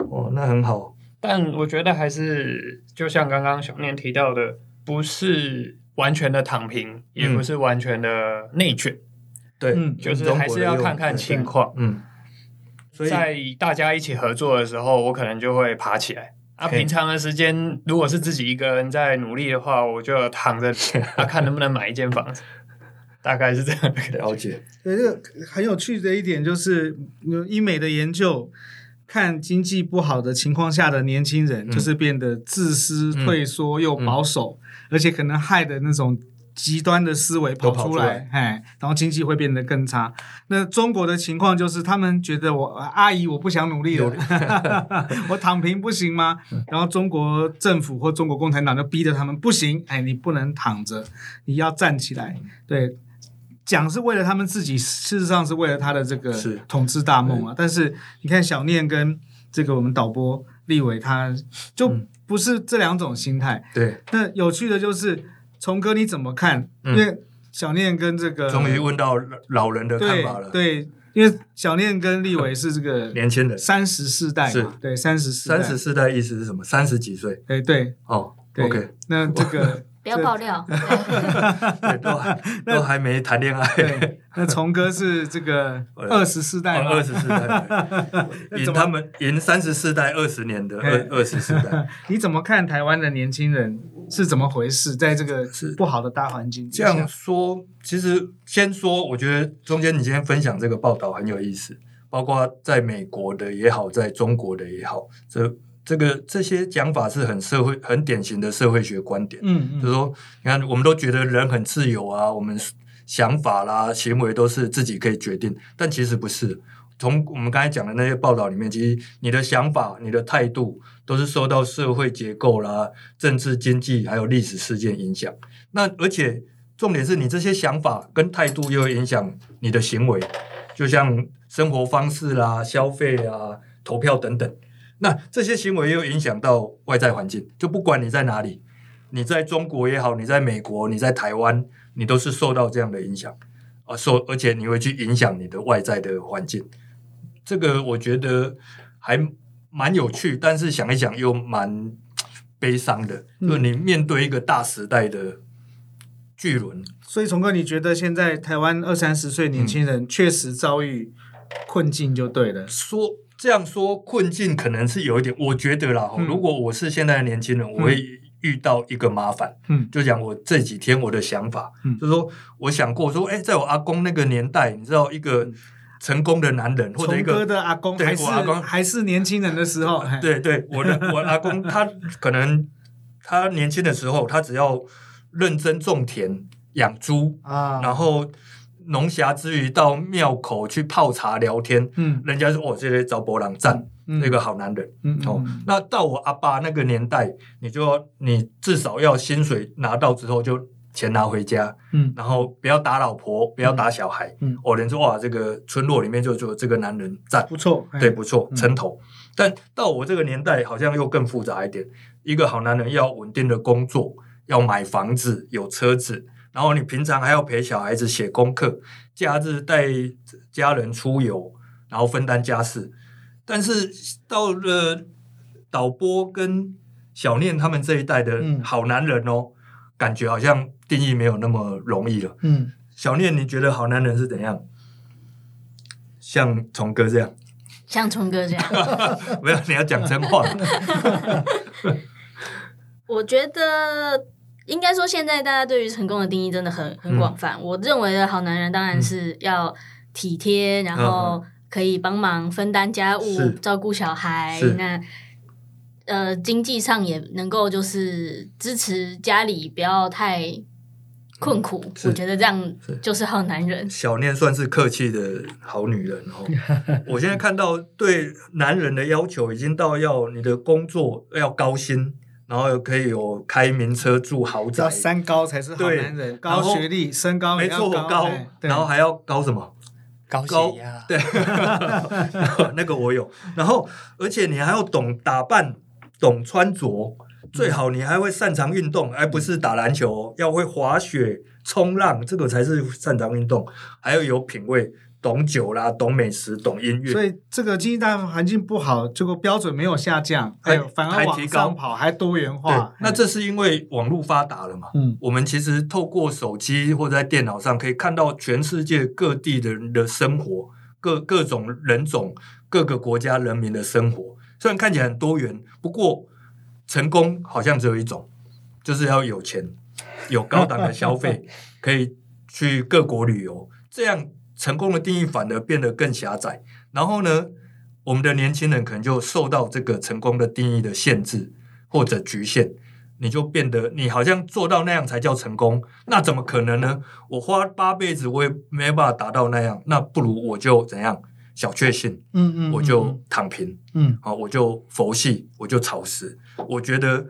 [SPEAKER 1] 哦，那很好。
[SPEAKER 4] 但我觉得还是，就像刚刚小念提到的，不是。完全的躺平，也不是完全的内卷，
[SPEAKER 1] 对，
[SPEAKER 4] 就是还是要看看情况。嗯，所以在大家一起合作的时候，我可能就会爬起来。啊，平常的时间，如果是自己一个人在努力的话，我就躺着，啊，看能不能买一间房子。大概是这样的了解。
[SPEAKER 2] 对，这个很有趣的一点就是，医美的研究看经济不好的情况下的年轻人，就是变得自私、退缩又保守。而且可能害的那种极端的思维跑出来，哎，然后经济会变得更差。那中国的情况就是，他们觉得我阿姨我不想努力了，我躺平不行吗？然后中国政府或中国共产党就逼着他们不行，哎，你不能躺着，你要站起来。对，讲是为了他们自己，事实上是为了他的这个统治大梦啊。但是你看小念跟这个我们导播立伟，他就。嗯不是这两种心态。
[SPEAKER 1] 对，
[SPEAKER 2] 那有趣的就是崇哥你怎么看？嗯、因为小念跟这个
[SPEAKER 1] 终于问到老人的看法了。
[SPEAKER 2] 对，对，因为小念跟立伟是这个
[SPEAKER 1] 年轻人，
[SPEAKER 2] 三十四代嘛。对，三十四
[SPEAKER 1] 三十四代意思是什么？三十几岁。
[SPEAKER 2] 哎，对。
[SPEAKER 1] 哦对，OK。
[SPEAKER 2] 那这个。
[SPEAKER 3] 不要爆料，
[SPEAKER 1] 都 都还没谈恋爱。
[SPEAKER 2] 对，那崇哥是这个 二十四代，
[SPEAKER 1] 二十四代，赢他们赢三十四代二十年的二二十四代。
[SPEAKER 2] 你怎么看台湾的年轻人是怎么回事？在这个不好的大环境
[SPEAKER 1] 这样说，其实先说，我觉得中间你今天分享这个报道很有意思，包括在美国的也好，在中国的也好，这。这个这些讲法是很社会、很典型的社会学观点。嗯嗯，就是说，你看，我们都觉得人很自由啊，我们想法啦、行为都是自己可以决定，但其实不是。从我们刚才讲的那些报道里面，其实你的想法、你的态度都是受到社会结构啦、政治、经济还有历史事件影响。那而且重点是你这些想法跟态度又会影响你的行为，就像生活方式啦、消费啊、投票等等。那这些行为又影响到外在环境，就不管你在哪里，你在中国也好，你在美国，你在台湾，你都是受到这样的影响啊，受而且你会去影响你的外在的环境。这个我觉得还蛮有趣，但是想一想又蛮悲伤的，就你面对一个大时代的巨轮。
[SPEAKER 2] 所以，崇哥，你觉得现在台湾二三十岁年轻人确实遭遇困境，就对了。
[SPEAKER 1] 说。这样说困境可能是有一点，我觉得啦。嗯、如果我是现在的年轻人，我会遇到一个麻烦。嗯，就讲我这几天我的想法，嗯、就是说我想过说，哎，在我阿公那个年代，你知道一个成功的男人，或者一个
[SPEAKER 2] 的阿公，还是我阿公还是年轻人的时候，
[SPEAKER 1] 对对，我的我阿公他可能他年轻的时候，他只要认真种田养猪啊，然后。农暇之余到庙口去泡茶聊天，嗯，人家说哦，这些找伯朗赞，那、嗯、个好男人，嗯，哦，嗯、那到我阿爸那个年代，你就要你至少要薪水拿到之后就钱拿回家，嗯，然后不要打老婆，不要打小孩，嗯，哦，人说哇，这个村落里面就就这个男人赞，
[SPEAKER 2] 不错，
[SPEAKER 1] 对，不错，称头。嗯、但到我这个年代，好像又更复杂一点，一个好男人要稳定的工作，要买房子，有车子。然后你平常还要陪小孩子写功课，假日带家人出游，然后分担家事。但是到了导播跟小念他们这一代的好男人哦，嗯、感觉好像定义没有那么容易了。嗯，小念，你觉得好男人是怎样？像崇哥这样？
[SPEAKER 3] 像春哥这样，
[SPEAKER 1] 没有，你要讲真话。
[SPEAKER 3] 我觉得应该说，现在大家对于成功的定义真的很很广泛。嗯、我认为的好男人当然是要体贴，嗯、然后可以帮忙分担家务、照顾小孩。那呃，经济上也能够就是支持家里，不要太。困苦，我觉得这样就是好男人。
[SPEAKER 1] 小念算是客气的好女人哦。我现在看到对男人的要求已经到要你的工作要高薪，然后可以有开名车住豪宅，
[SPEAKER 2] 三高才是好男人。高学历、身高
[SPEAKER 1] 没错，高，然后还要高什么？
[SPEAKER 4] 高血压。
[SPEAKER 1] 对，那个我有。然后，而且你还要懂打扮，懂穿着。最好你还会擅长运动，而不是打篮球，要会滑雪、冲浪，这个才是擅长运动。还要有品味，懂酒啦，懂美食，懂音乐。
[SPEAKER 2] 所以这个经济大环境不好，这个标准没有下降，还有反而往上跑，还多元化。
[SPEAKER 1] 那这是因为网络发达了嘛？嗯，我们其实透过手机或者在电脑上可以看到全世界各地的人的生活，各各种人种、各个国家人民的生活，虽然看起来很多元，不过。成功好像只有一种，就是要有钱，有高档的消费，可以去各国旅游。这样成功的定义反而变得更狭窄。然后呢，我们的年轻人可能就受到这个成功的定义的限制或者局限，你就变得你好像做到那样才叫成功，那怎么可能呢？我花八辈子我也没办法达到那样，那不如我就怎样？小确幸，嗯嗯，我就躺平，嗯，好，我就佛系，我就草食。我觉得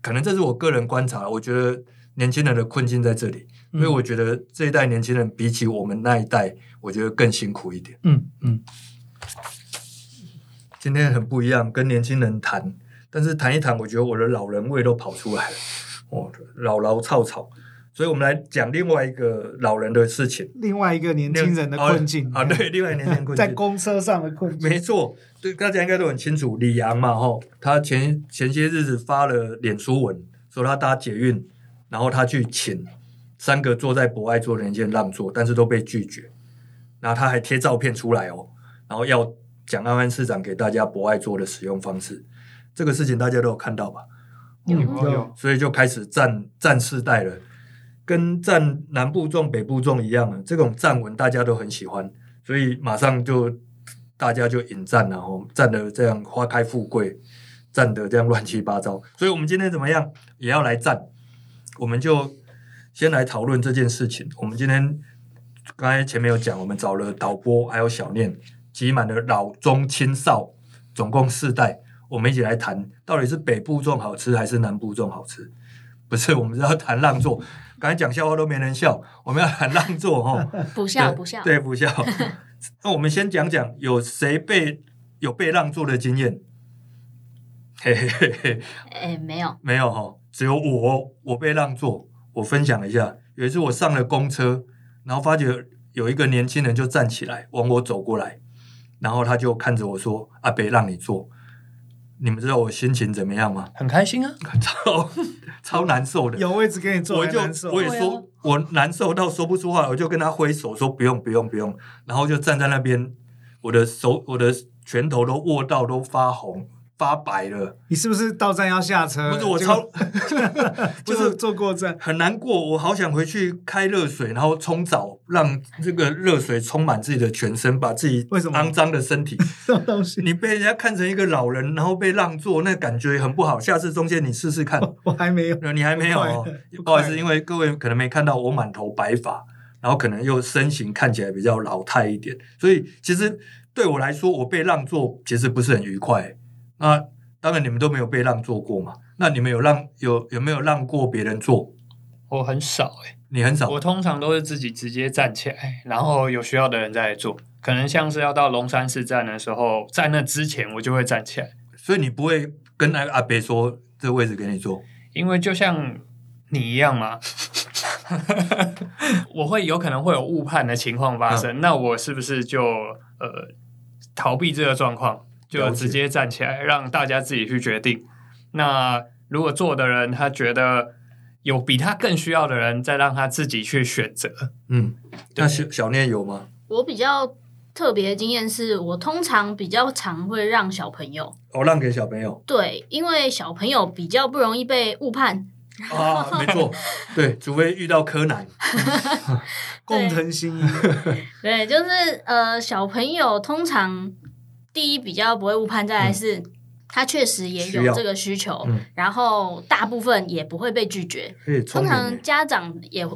[SPEAKER 1] 可能这是我个人观察，我觉得年轻人的困境在这里，因为我觉得这一代年轻人比起我们那一代，我觉得更辛苦一点。嗯嗯。今天很不一样，跟年轻人谈，但是谈一谈，我觉得我的老人味都跑出来了，哦，老老草草。所以我们来讲另外一个老人的事情，
[SPEAKER 2] 另外一个年轻人的困境
[SPEAKER 1] 啊，对，另外一个年轻人困境，
[SPEAKER 2] 在公车上的困境，
[SPEAKER 1] 没错，对，大家应该都很清楚，李阳嘛，吼，他前前些日子发了脸书文，说他搭捷运，然后他去请三个坐在博爱座的人让座，但是都被拒绝，然后他还贴照片出来哦，然后要蒋安安市长给大家博爱座的使用方式，这个事情大家都有看到吧？
[SPEAKER 3] 有有，
[SPEAKER 1] 所以就开始站战世代了。跟站南部众、北部众一样了这种站文，大家都很喜欢，所以马上就大家就引战了，然后站的这样花开富贵，站的这样乱七八糟。所以我们今天怎么样也要来站，我们就先来讨论这件事情。我们今天刚才前面有讲，我们找了导播还有小念，挤满了老中青少，总共四代，我们一起来谈，到底是北部粽好吃还是南部粽好吃？不是，我们是要谈让座。刚才讲笑话都没人笑，我们要谈让座哈。
[SPEAKER 3] 不笑不笑，
[SPEAKER 1] 对不笑。那我们先讲讲有谁被有被让座的经验？嘿嘿嘿嘿。
[SPEAKER 3] 哎，没有，
[SPEAKER 1] 没有哈，只有我，我被让座。我分享一下，有一次我上了公车，然后发觉有一个年轻人就站起来往我走过来，然后他就看着我说：“阿伯，让你坐。”你们知道我心情怎么样吗？
[SPEAKER 4] 很开心啊，
[SPEAKER 1] 超超难受的。
[SPEAKER 2] 有位置给你坐，
[SPEAKER 1] 我就我也说，我难受到说不出话，我就跟他挥手说不用不用不用，然后就站在那边，我的手我的拳头都握到都发红。发白了，
[SPEAKER 2] 你是不是到站要下车？
[SPEAKER 1] 不是我超，
[SPEAKER 2] 就是坐过站，
[SPEAKER 1] 很难过。我好想回去开热水，然后冲澡，让这个热水充满自己的全身，把自己为什么肮脏的身体。
[SPEAKER 2] 什么东西？
[SPEAKER 1] 你被人家看成一个老人，然后被让座，那感觉很不好。下次中间你试试看。
[SPEAKER 2] 我还没有，
[SPEAKER 1] 你还没有哦。不好意思，因为各位可能没看到我满头白发，然后可能又身形看起来比较老态一点，所以其实对我来说，我被让座其实不是很愉快。那当然，你们都没有被让座过嘛？那你们有让有有没有让过别人坐？
[SPEAKER 4] 我很少诶、欸，
[SPEAKER 1] 你很少。
[SPEAKER 4] 我通常都是自己直接站起来，然后有需要的人再来坐。可能像是要到龙山寺站的时候，在那之前我就会站起来。
[SPEAKER 1] 所以你不会跟那个阿伯说这个位置给你坐？
[SPEAKER 4] 因为就像你一样嘛，我会有可能会有误判的情况发生。嗯、那我是不是就呃逃避这个状况？就直接站起来，让大家自己去决定。那如果做的人他觉得有比他更需要的人，再让他自己去选择。
[SPEAKER 1] 嗯，那小小念有吗？
[SPEAKER 3] 我比较特别的经验是我通常比较常会让小朋友，
[SPEAKER 1] 我、哦、让给小朋友，
[SPEAKER 3] 对，因为小朋友比较不容易被误判
[SPEAKER 1] 啊，没错，对，除非遇到柯南，
[SPEAKER 2] 工藤新一，
[SPEAKER 3] 对，就是呃，小朋友通常第一比较不会误判，再来是、嗯、他确实也有这个需求，嗯、然后大部分也不会被拒绝，通常家长也。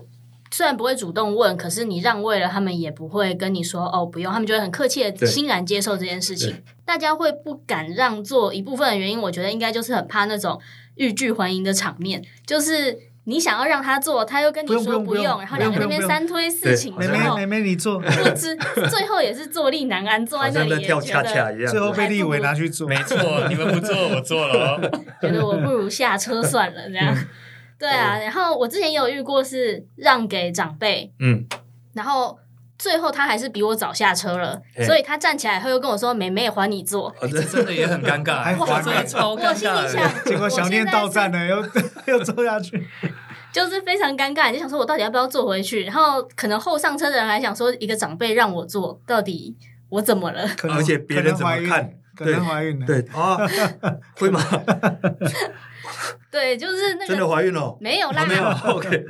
[SPEAKER 3] 虽然不会主动问，可是你让位了，他们也不会跟你说哦，不用，他们就会很客气的欣然接受这件事情。大家会不敢让座，一部分的原因，我觉得应该就是很怕那种欲拒还迎的场面，就是你想要让他坐，他又跟你说不用，然后两个那边三推四请之后，
[SPEAKER 2] 妹妹你坐，
[SPEAKER 3] 不知最后也是坐立难安，坐在那里
[SPEAKER 1] 跳恰恰一样，
[SPEAKER 2] 最后被立委拿去做，
[SPEAKER 4] 没错，你们不坐我坐了，
[SPEAKER 3] 觉得我不如下车算了，这样。对啊，然后我之前也有遇过是让给长辈，嗯，然后最后他还是比我早下车了，所以他站起来后又跟我说：“妹妹还你坐。”
[SPEAKER 4] 这真的也很尴尬，还还真的超尴尬。
[SPEAKER 3] 我心里想，
[SPEAKER 2] 结果小念到站了，又 又坐下去，
[SPEAKER 3] 就是非常尴尬。你就想说，我到底要不要坐回去？然后可能后上车的人还想说，一个长辈让我坐，到底我怎么了？
[SPEAKER 1] 而且别人怎么看？
[SPEAKER 2] 可能怀孕了，
[SPEAKER 1] 对啊，会吗？
[SPEAKER 3] 对，就是那个
[SPEAKER 1] 真的怀孕了，
[SPEAKER 3] 没有啦，
[SPEAKER 1] 没有，OK，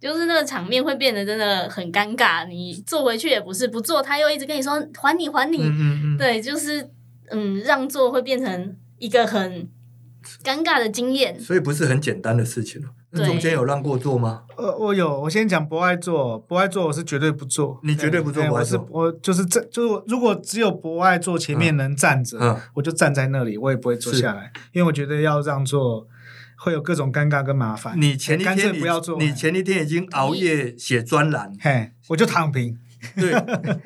[SPEAKER 3] 就是那个场面会变得真的很尴尬。你坐回去也不是，不坐他又一直跟你说还你还你，嗯嗯嗯对，就是嗯让座会变成一个很尴尬的经验，
[SPEAKER 1] 所以不是很简单的事情那中间有让过座吗？
[SPEAKER 2] 呃，我有，我先讲不爱座，博爱座我是绝对不坐。
[SPEAKER 1] 你绝对不坐？
[SPEAKER 2] 我是我就是站，就是如果只有不爱座前面能站着，嗯嗯、我就站在那里，我也不会坐下来，因为我觉得要让座会有各种尴尬跟麻烦。
[SPEAKER 1] 你前一天你不要坐，你前一天已经熬夜写专栏，
[SPEAKER 2] 嘿，我就躺平。
[SPEAKER 1] 对，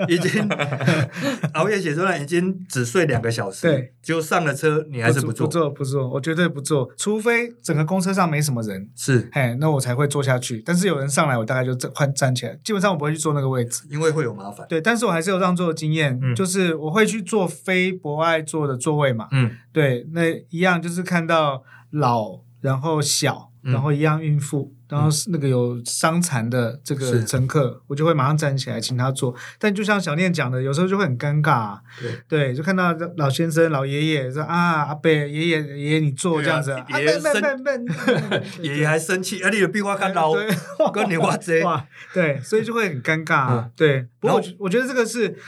[SPEAKER 1] 已经 熬夜写出来，已经只睡两个小时。对，就上了车，你还是不坐？
[SPEAKER 2] 不坐，不坐，我绝对不坐，除非整个公车上没什么人，
[SPEAKER 1] 是，
[SPEAKER 2] 嘿，那我才会坐下去。但是有人上来，我大概就站换站起来。基本上我不会去坐那个位置，
[SPEAKER 1] 因为会有麻烦。
[SPEAKER 2] 对，但是我还是有让座的经验，嗯、就是我会去坐非博爱座的座位嘛。嗯，对，那一样就是看到老，然后小，然后一样孕妇。嗯然后是那个有伤残的这个乘客，我就会马上站起来请他坐。但就像小念讲的，有时候就会很尴尬，啊。对，对，就看到老先生、老爷爷说啊，阿伯、爷爷、爷爷你坐这样子，爷爷生，
[SPEAKER 1] 爷爷还生气，啊，你有壁花看到，跟你话这，
[SPEAKER 2] 对，所以就会很尴尬。嗯、对，不过我我觉得这个是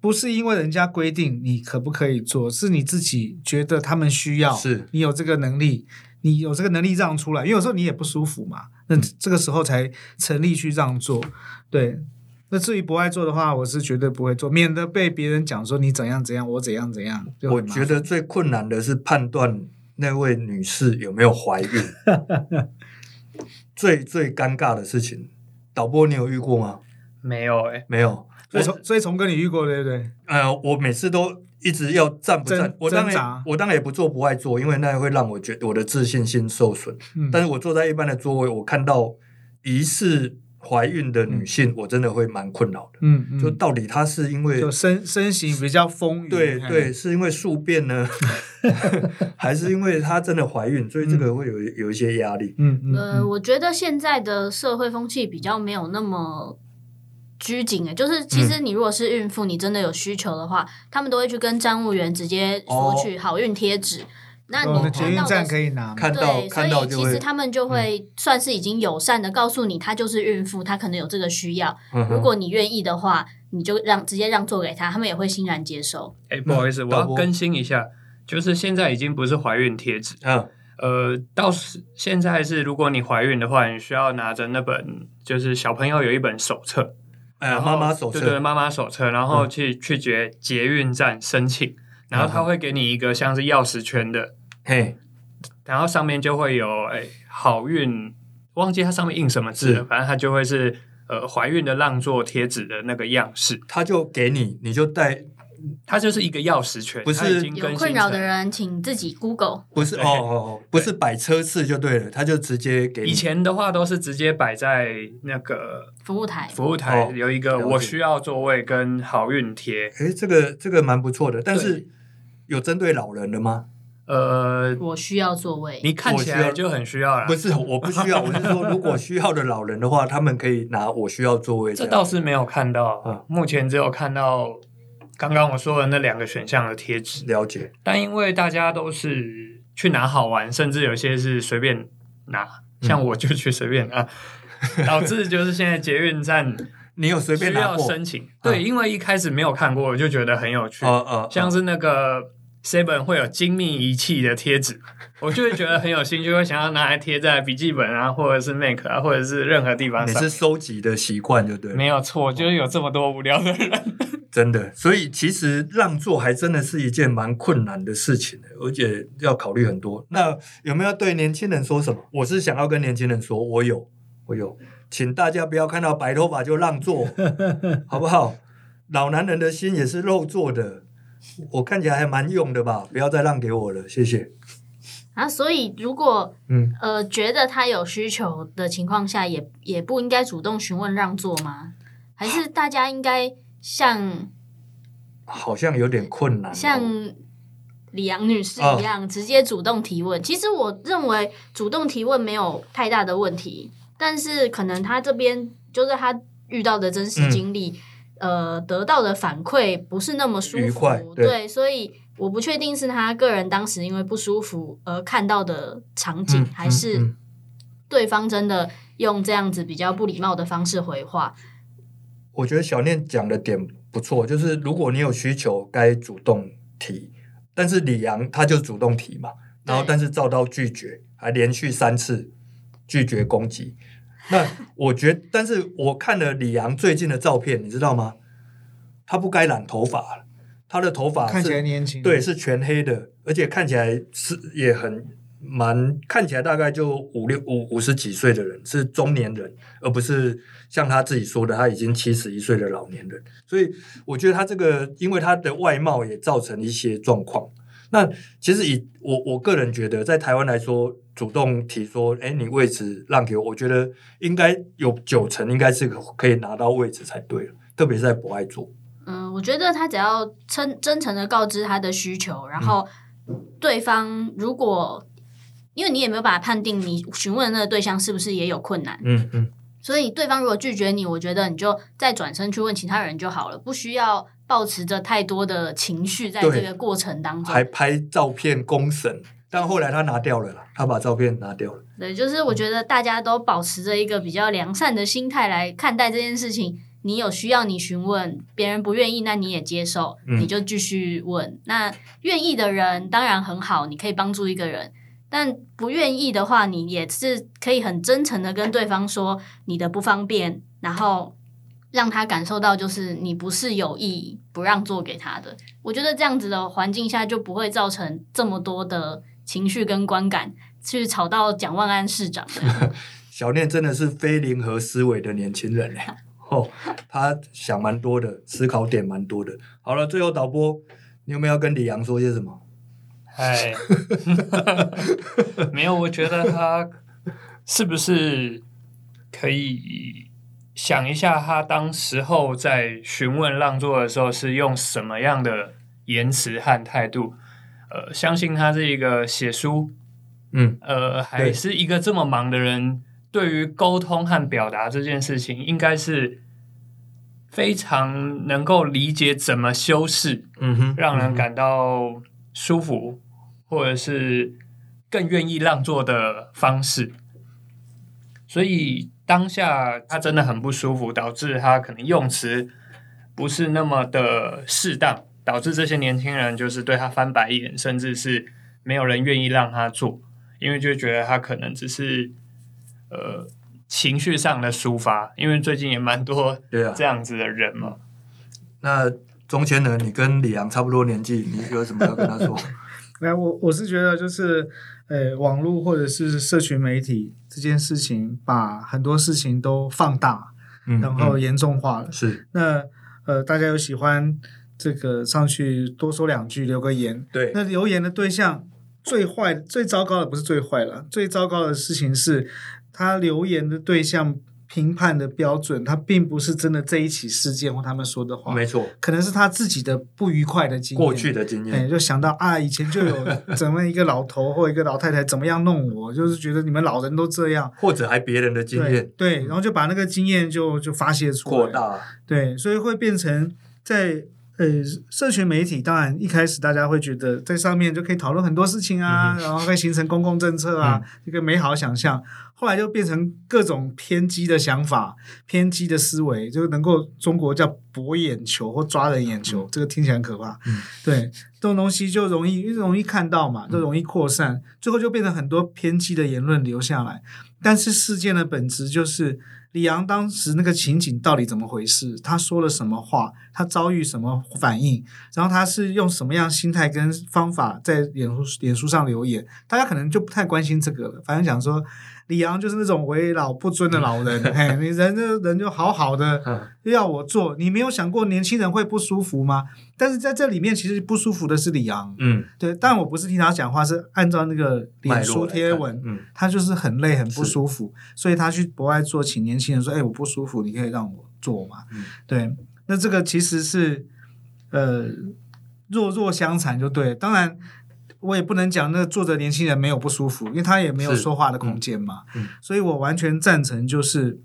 [SPEAKER 2] 不是因为人家规定你可不可以坐，是你自己觉得他们需要，是你有这个能力。你有这个能力让出来，因为有时候你也不舒服嘛，那这个时候才成立去让座。对，那至于不爱做的话，我是绝对不会做，免得被别人讲说你怎样怎样，我怎样怎样。
[SPEAKER 1] 我觉得最困难的是判断那位女士有没有怀孕，最最尴尬的事情。导播，你有遇过吗？
[SPEAKER 4] 没有诶、欸，
[SPEAKER 1] 没有。
[SPEAKER 2] 所以从所以从跟你遇过对不对？
[SPEAKER 1] 呃，我每次都。一直要站不站，我当然我当然也不坐不爱坐，因为那会让我觉得我的自信心受损。嗯、但是我坐在一般的座位，我看到疑似怀孕的女性，嗯、我真的会蛮困扰的。嗯，嗯就到底她是因为
[SPEAKER 2] 就身身形比较丰腴，
[SPEAKER 1] 对对，是因为宿便呢，还是因为她真的怀孕？所以这个会有有一些压力。
[SPEAKER 3] 嗯嗯，呃，我觉得现在的社会风气比较没有那么。拘谨诶，就是其实你如果是孕妇，嗯、你真的有需求的话，他们都会去跟站务员直接索取好运贴纸。哦、那你看到的
[SPEAKER 2] 可以拿，
[SPEAKER 1] 看到
[SPEAKER 3] 对，所以其实他们就会算是已经友善的告诉你，她就是孕妇，她可能有这个需要。嗯、哼如果你愿意的话，你就让直接让座给她，他们也会欣然接受。
[SPEAKER 4] 哎，不好意思，我要更新一下，就是现在已经不是怀孕贴纸，嗯，呃，到现在是如果你怀孕的话，你需要拿着那本，就是小朋友有一本手册。
[SPEAKER 1] 哎呀，妈妈手册，
[SPEAKER 4] 对对，妈妈手册，然后去、嗯、去捷捷运站申请，然后他会给你一个像是钥匙圈的，嘿，然后上面就会有哎好运，忘记它上面印什么字了，反正它就会是呃怀孕的让座贴纸的那个样式，
[SPEAKER 1] 他就给你，你就带。
[SPEAKER 4] 它就是一个钥匙圈，
[SPEAKER 1] 不是
[SPEAKER 3] 有困扰的人，请自己 Google。
[SPEAKER 1] 不是哦哦哦，不是摆车次就对了，他就直接给。
[SPEAKER 4] 以前的话都是直接摆在那个
[SPEAKER 3] 服务台，
[SPEAKER 4] 服务台有一个我需要座位跟好运贴。
[SPEAKER 1] 哎，这个这个蛮不错的，但是有针对老人的吗？
[SPEAKER 4] 呃，
[SPEAKER 3] 我需要座位。
[SPEAKER 4] 你看起来就很需要了。
[SPEAKER 1] 不是，我不需要。我是说，如果需要的老人的话，他们可以拿我需要座位。
[SPEAKER 4] 这倒是没有看到，嗯，目前只有看到刚刚我说的那两个选项的贴纸。
[SPEAKER 1] 了解。
[SPEAKER 4] 但因为大家都是去拿好玩，甚至有些是随便拿，像我就去随便拿，嗯、导致就是现在捷运站
[SPEAKER 1] 你有随便拿过
[SPEAKER 4] 申请？对，因为一开始没有看过，我就觉得很有趣。嗯、像是那个。Seven 会有精密仪器的贴纸，我就会觉得很有兴趣，会想要拿来贴在笔记本啊，或者是 Mac 啊，或者是任何地方上。
[SPEAKER 1] 你是收集的习惯，就对。
[SPEAKER 4] 没有错，就是有这么多无聊的人。
[SPEAKER 1] 真的，所以其实让座还真的是一件蛮困难的事情，而且要考虑很多。那有没有对年轻人说什么？我是想要跟年轻人说，我有，我有，请大家不要看到白头发就让座，好不好？老男人的心也是肉做的。我看起来还蛮用的吧？不要再让给我了，谢谢。
[SPEAKER 3] 啊，所以如果嗯呃觉得他有需求的情况下，也也不应该主动询问让座吗？还是大家应该像
[SPEAKER 1] 好像有点困难，
[SPEAKER 3] 像李阳女士一样、哦、直接主动提问？其实我认为主动提问没有太大的问题，但是可能他这边就是他遇到的真实经历。嗯呃，得到的反馈不是那么舒服，对，对，所以我不确定是他个人当时因为不舒服而看到的场景，嗯、还是对方真的用这样子比较不礼貌的方式回话。
[SPEAKER 1] 我觉得小念讲的点不错，就是如果你有需求，该主动提，但是李阳他就主动提嘛，然后但是遭到拒绝，还连续三次拒绝攻击。那我觉得，但是我看了李阳最近的照片，你知道吗？他不该染头发，他的头发
[SPEAKER 2] 看起来年轻，
[SPEAKER 1] 对，是全黑的，而且看起来是也很蛮，看起来大概就五六五五十几岁的人，是中年人，而不是像他自己说的他已经七十一岁的老年人。所以我觉得他这个，因为他的外貌也造成一些状况。那其实以我我个人觉得，在台湾来说，主动提说，哎，你位置让给我，我觉得应该有九成应该是可以拿到位置才对了，特别是在博爱座。
[SPEAKER 3] 嗯，我觉得他只要真真诚的告知他的需求，然后对方如果，因为你也没有办法判定你询问的那个对象是不是也有困难，
[SPEAKER 1] 嗯嗯，
[SPEAKER 3] 所以对方如果拒绝你，我觉得你就再转身去问其他人就好了，不需要。抱持着太多的情绪，在这个过程当中，
[SPEAKER 1] 还拍照片公审，但后来他拿掉了啦，他把照片拿掉了。
[SPEAKER 3] 对，就是我觉得大家都保持着一个比较良善的心态来看待这件事情。你有需要，你询问别人不愿意，那你也接受，你就继续问。嗯、那愿意的人当然很好，你可以帮助一个人，但不愿意的话，你也是可以很真诚的跟对方说你的不方便，然后。让他感受到，就是你不是有意不让做给他的。我觉得这样子的环境下，就不会造成这么多的情绪跟观感，去吵到蒋万安市长。
[SPEAKER 1] 小念真的是非零和思维的年轻人嘞，哦，他想蛮多的，思考点蛮多的。好了，最后导播，你有没有要跟李阳说些什么？
[SPEAKER 4] 哎，没有，我觉得他是不是可以？想一下，他当时候在询问让座的时候是用什么样的言辞和态度？呃，相信他是一个写书，
[SPEAKER 1] 嗯，
[SPEAKER 4] 呃，还是一个这么忙的人，对于沟通和表达这件事情，应该是非常能够理解怎么修饰，
[SPEAKER 1] 嗯哼，
[SPEAKER 4] 让人感到舒服，或者是更愿意让座的方式，所以。当下他真的很不舒服，导致他可能用词不是那么的适当，导致这些年轻人就是对他翻白眼，甚至是没有人愿意让他做，因为就觉得他可能只是呃情绪上的抒发，因为最近也蛮多这样子的人嘛。
[SPEAKER 1] 啊、那中间呢？你跟李阳差不多年纪，你有什么要跟他说？
[SPEAKER 2] 没有，我我是觉得就是。呃，网络或者是社群媒体这件事情，把很多事情都放大，
[SPEAKER 1] 嗯、
[SPEAKER 2] 然后严重化了。
[SPEAKER 1] 是
[SPEAKER 2] 那呃，大家有喜欢这个上去多说两句，留个言。
[SPEAKER 1] 对，
[SPEAKER 2] 那留言的对象最坏、最糟糕的不是最坏了，最糟糕的事情是他留言的对象评判的标准，他并不是真的这一起事件或他们说的话，
[SPEAKER 1] 没错，
[SPEAKER 2] 可能是他自己的不愉快的经验，
[SPEAKER 1] 过去的经验，
[SPEAKER 2] 哎，就想到啊，以前就有怎么一个老头或一个老太太怎么样弄我，就是觉得你们老人都这样，
[SPEAKER 1] 或者还别人的经验，
[SPEAKER 2] 对，对，然后就把那个经验就就发泄出来，
[SPEAKER 1] 扩大，
[SPEAKER 2] 对，所以会变成在。呃，社群媒体当然一开始大家会觉得在上面就可以讨论很多事情啊，嗯、然后会形成公共政策啊，嗯、一个美好想象。后来就变成各种偏激的想法、偏激的思维，就能够中国叫博眼球或抓人眼球，嗯、这个听起来很可怕。嗯、对，这种东西就容易容易看到嘛，就容易扩散，嗯、最后就变成很多偏激的言论留下来。但是事件的本质就是。李阳当时那个情景到底怎么回事？他说了什么话？他遭遇什么反应？然后他是用什么样心态跟方法在脸书脸书上留言？大家可能就不太关心这个了，反正讲说。李阳就是那种为老不尊的老人，嘿，你人就人就好好的，要我做，你没有想过年轻人会不舒服吗？但是在这里面，其实不舒服的是李阳，嗯，对，但我不是听他讲话，是按照那个脸书贴文，嗯，他就是很累，很不舒服，所以他去国外做，请年轻人说，哎，我不舒服，你可以让我做嘛，嗯，对，那这个其实是，呃，弱弱相残就对，当然。我也不能讲那个作者年轻人没有不舒服，因为他也没有说话的空间嘛。所以我完全赞成，就是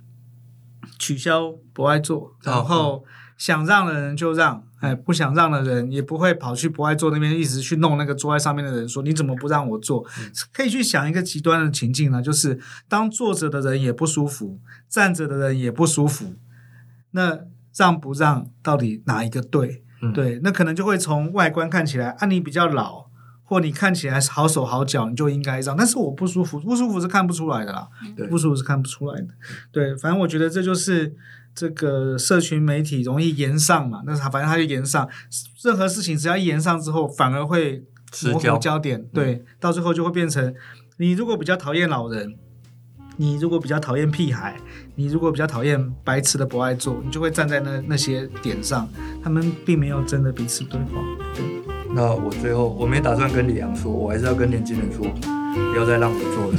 [SPEAKER 2] 取消不爱座，然后想让的人就让，哎，不想让的人也不会跑去不爱座那边一直去弄那个坐在上面的人，说你怎么不让我坐？嗯、可以去想一个极端的情境呢，就是当坐着的人也不舒服，站着的人也不舒服，那让不让到底哪一个对？嗯、对，那可能就会从外观看起来，啊，你比较老。或你看起来好手好脚，你就应该让。但是我不舒服，不舒服是看不出来的啦。对不舒服是看不出来的。对，反正我觉得这就是这个社群媒体容易延上嘛。那是他反正他就延上，任何事情只要一延上之后，反而会模糊焦点。对，嗯、到最后就会变成，你如果比较讨厌老人，你如果比较讨厌屁孩，你如果比较讨厌白痴的不爱做，你就会站在那那些点上，他们并没有真的彼此对话。对。
[SPEAKER 1] 那我最后我没打算跟李阳说，我还是要跟年轻人说，不要再让我做了。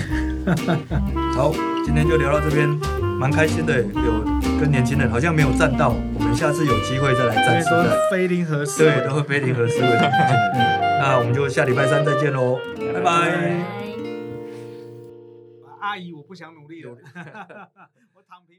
[SPEAKER 1] 好，今天就聊到这边，蛮开心的，有跟年轻人好像没有站到，我们下次有机会再来站。
[SPEAKER 2] 都非零和思维，
[SPEAKER 1] 对，都会非零和思维的年轻人。那我们就下礼拜三再见喽，拜拜。
[SPEAKER 2] 阿姨，我不想努力了，我躺平。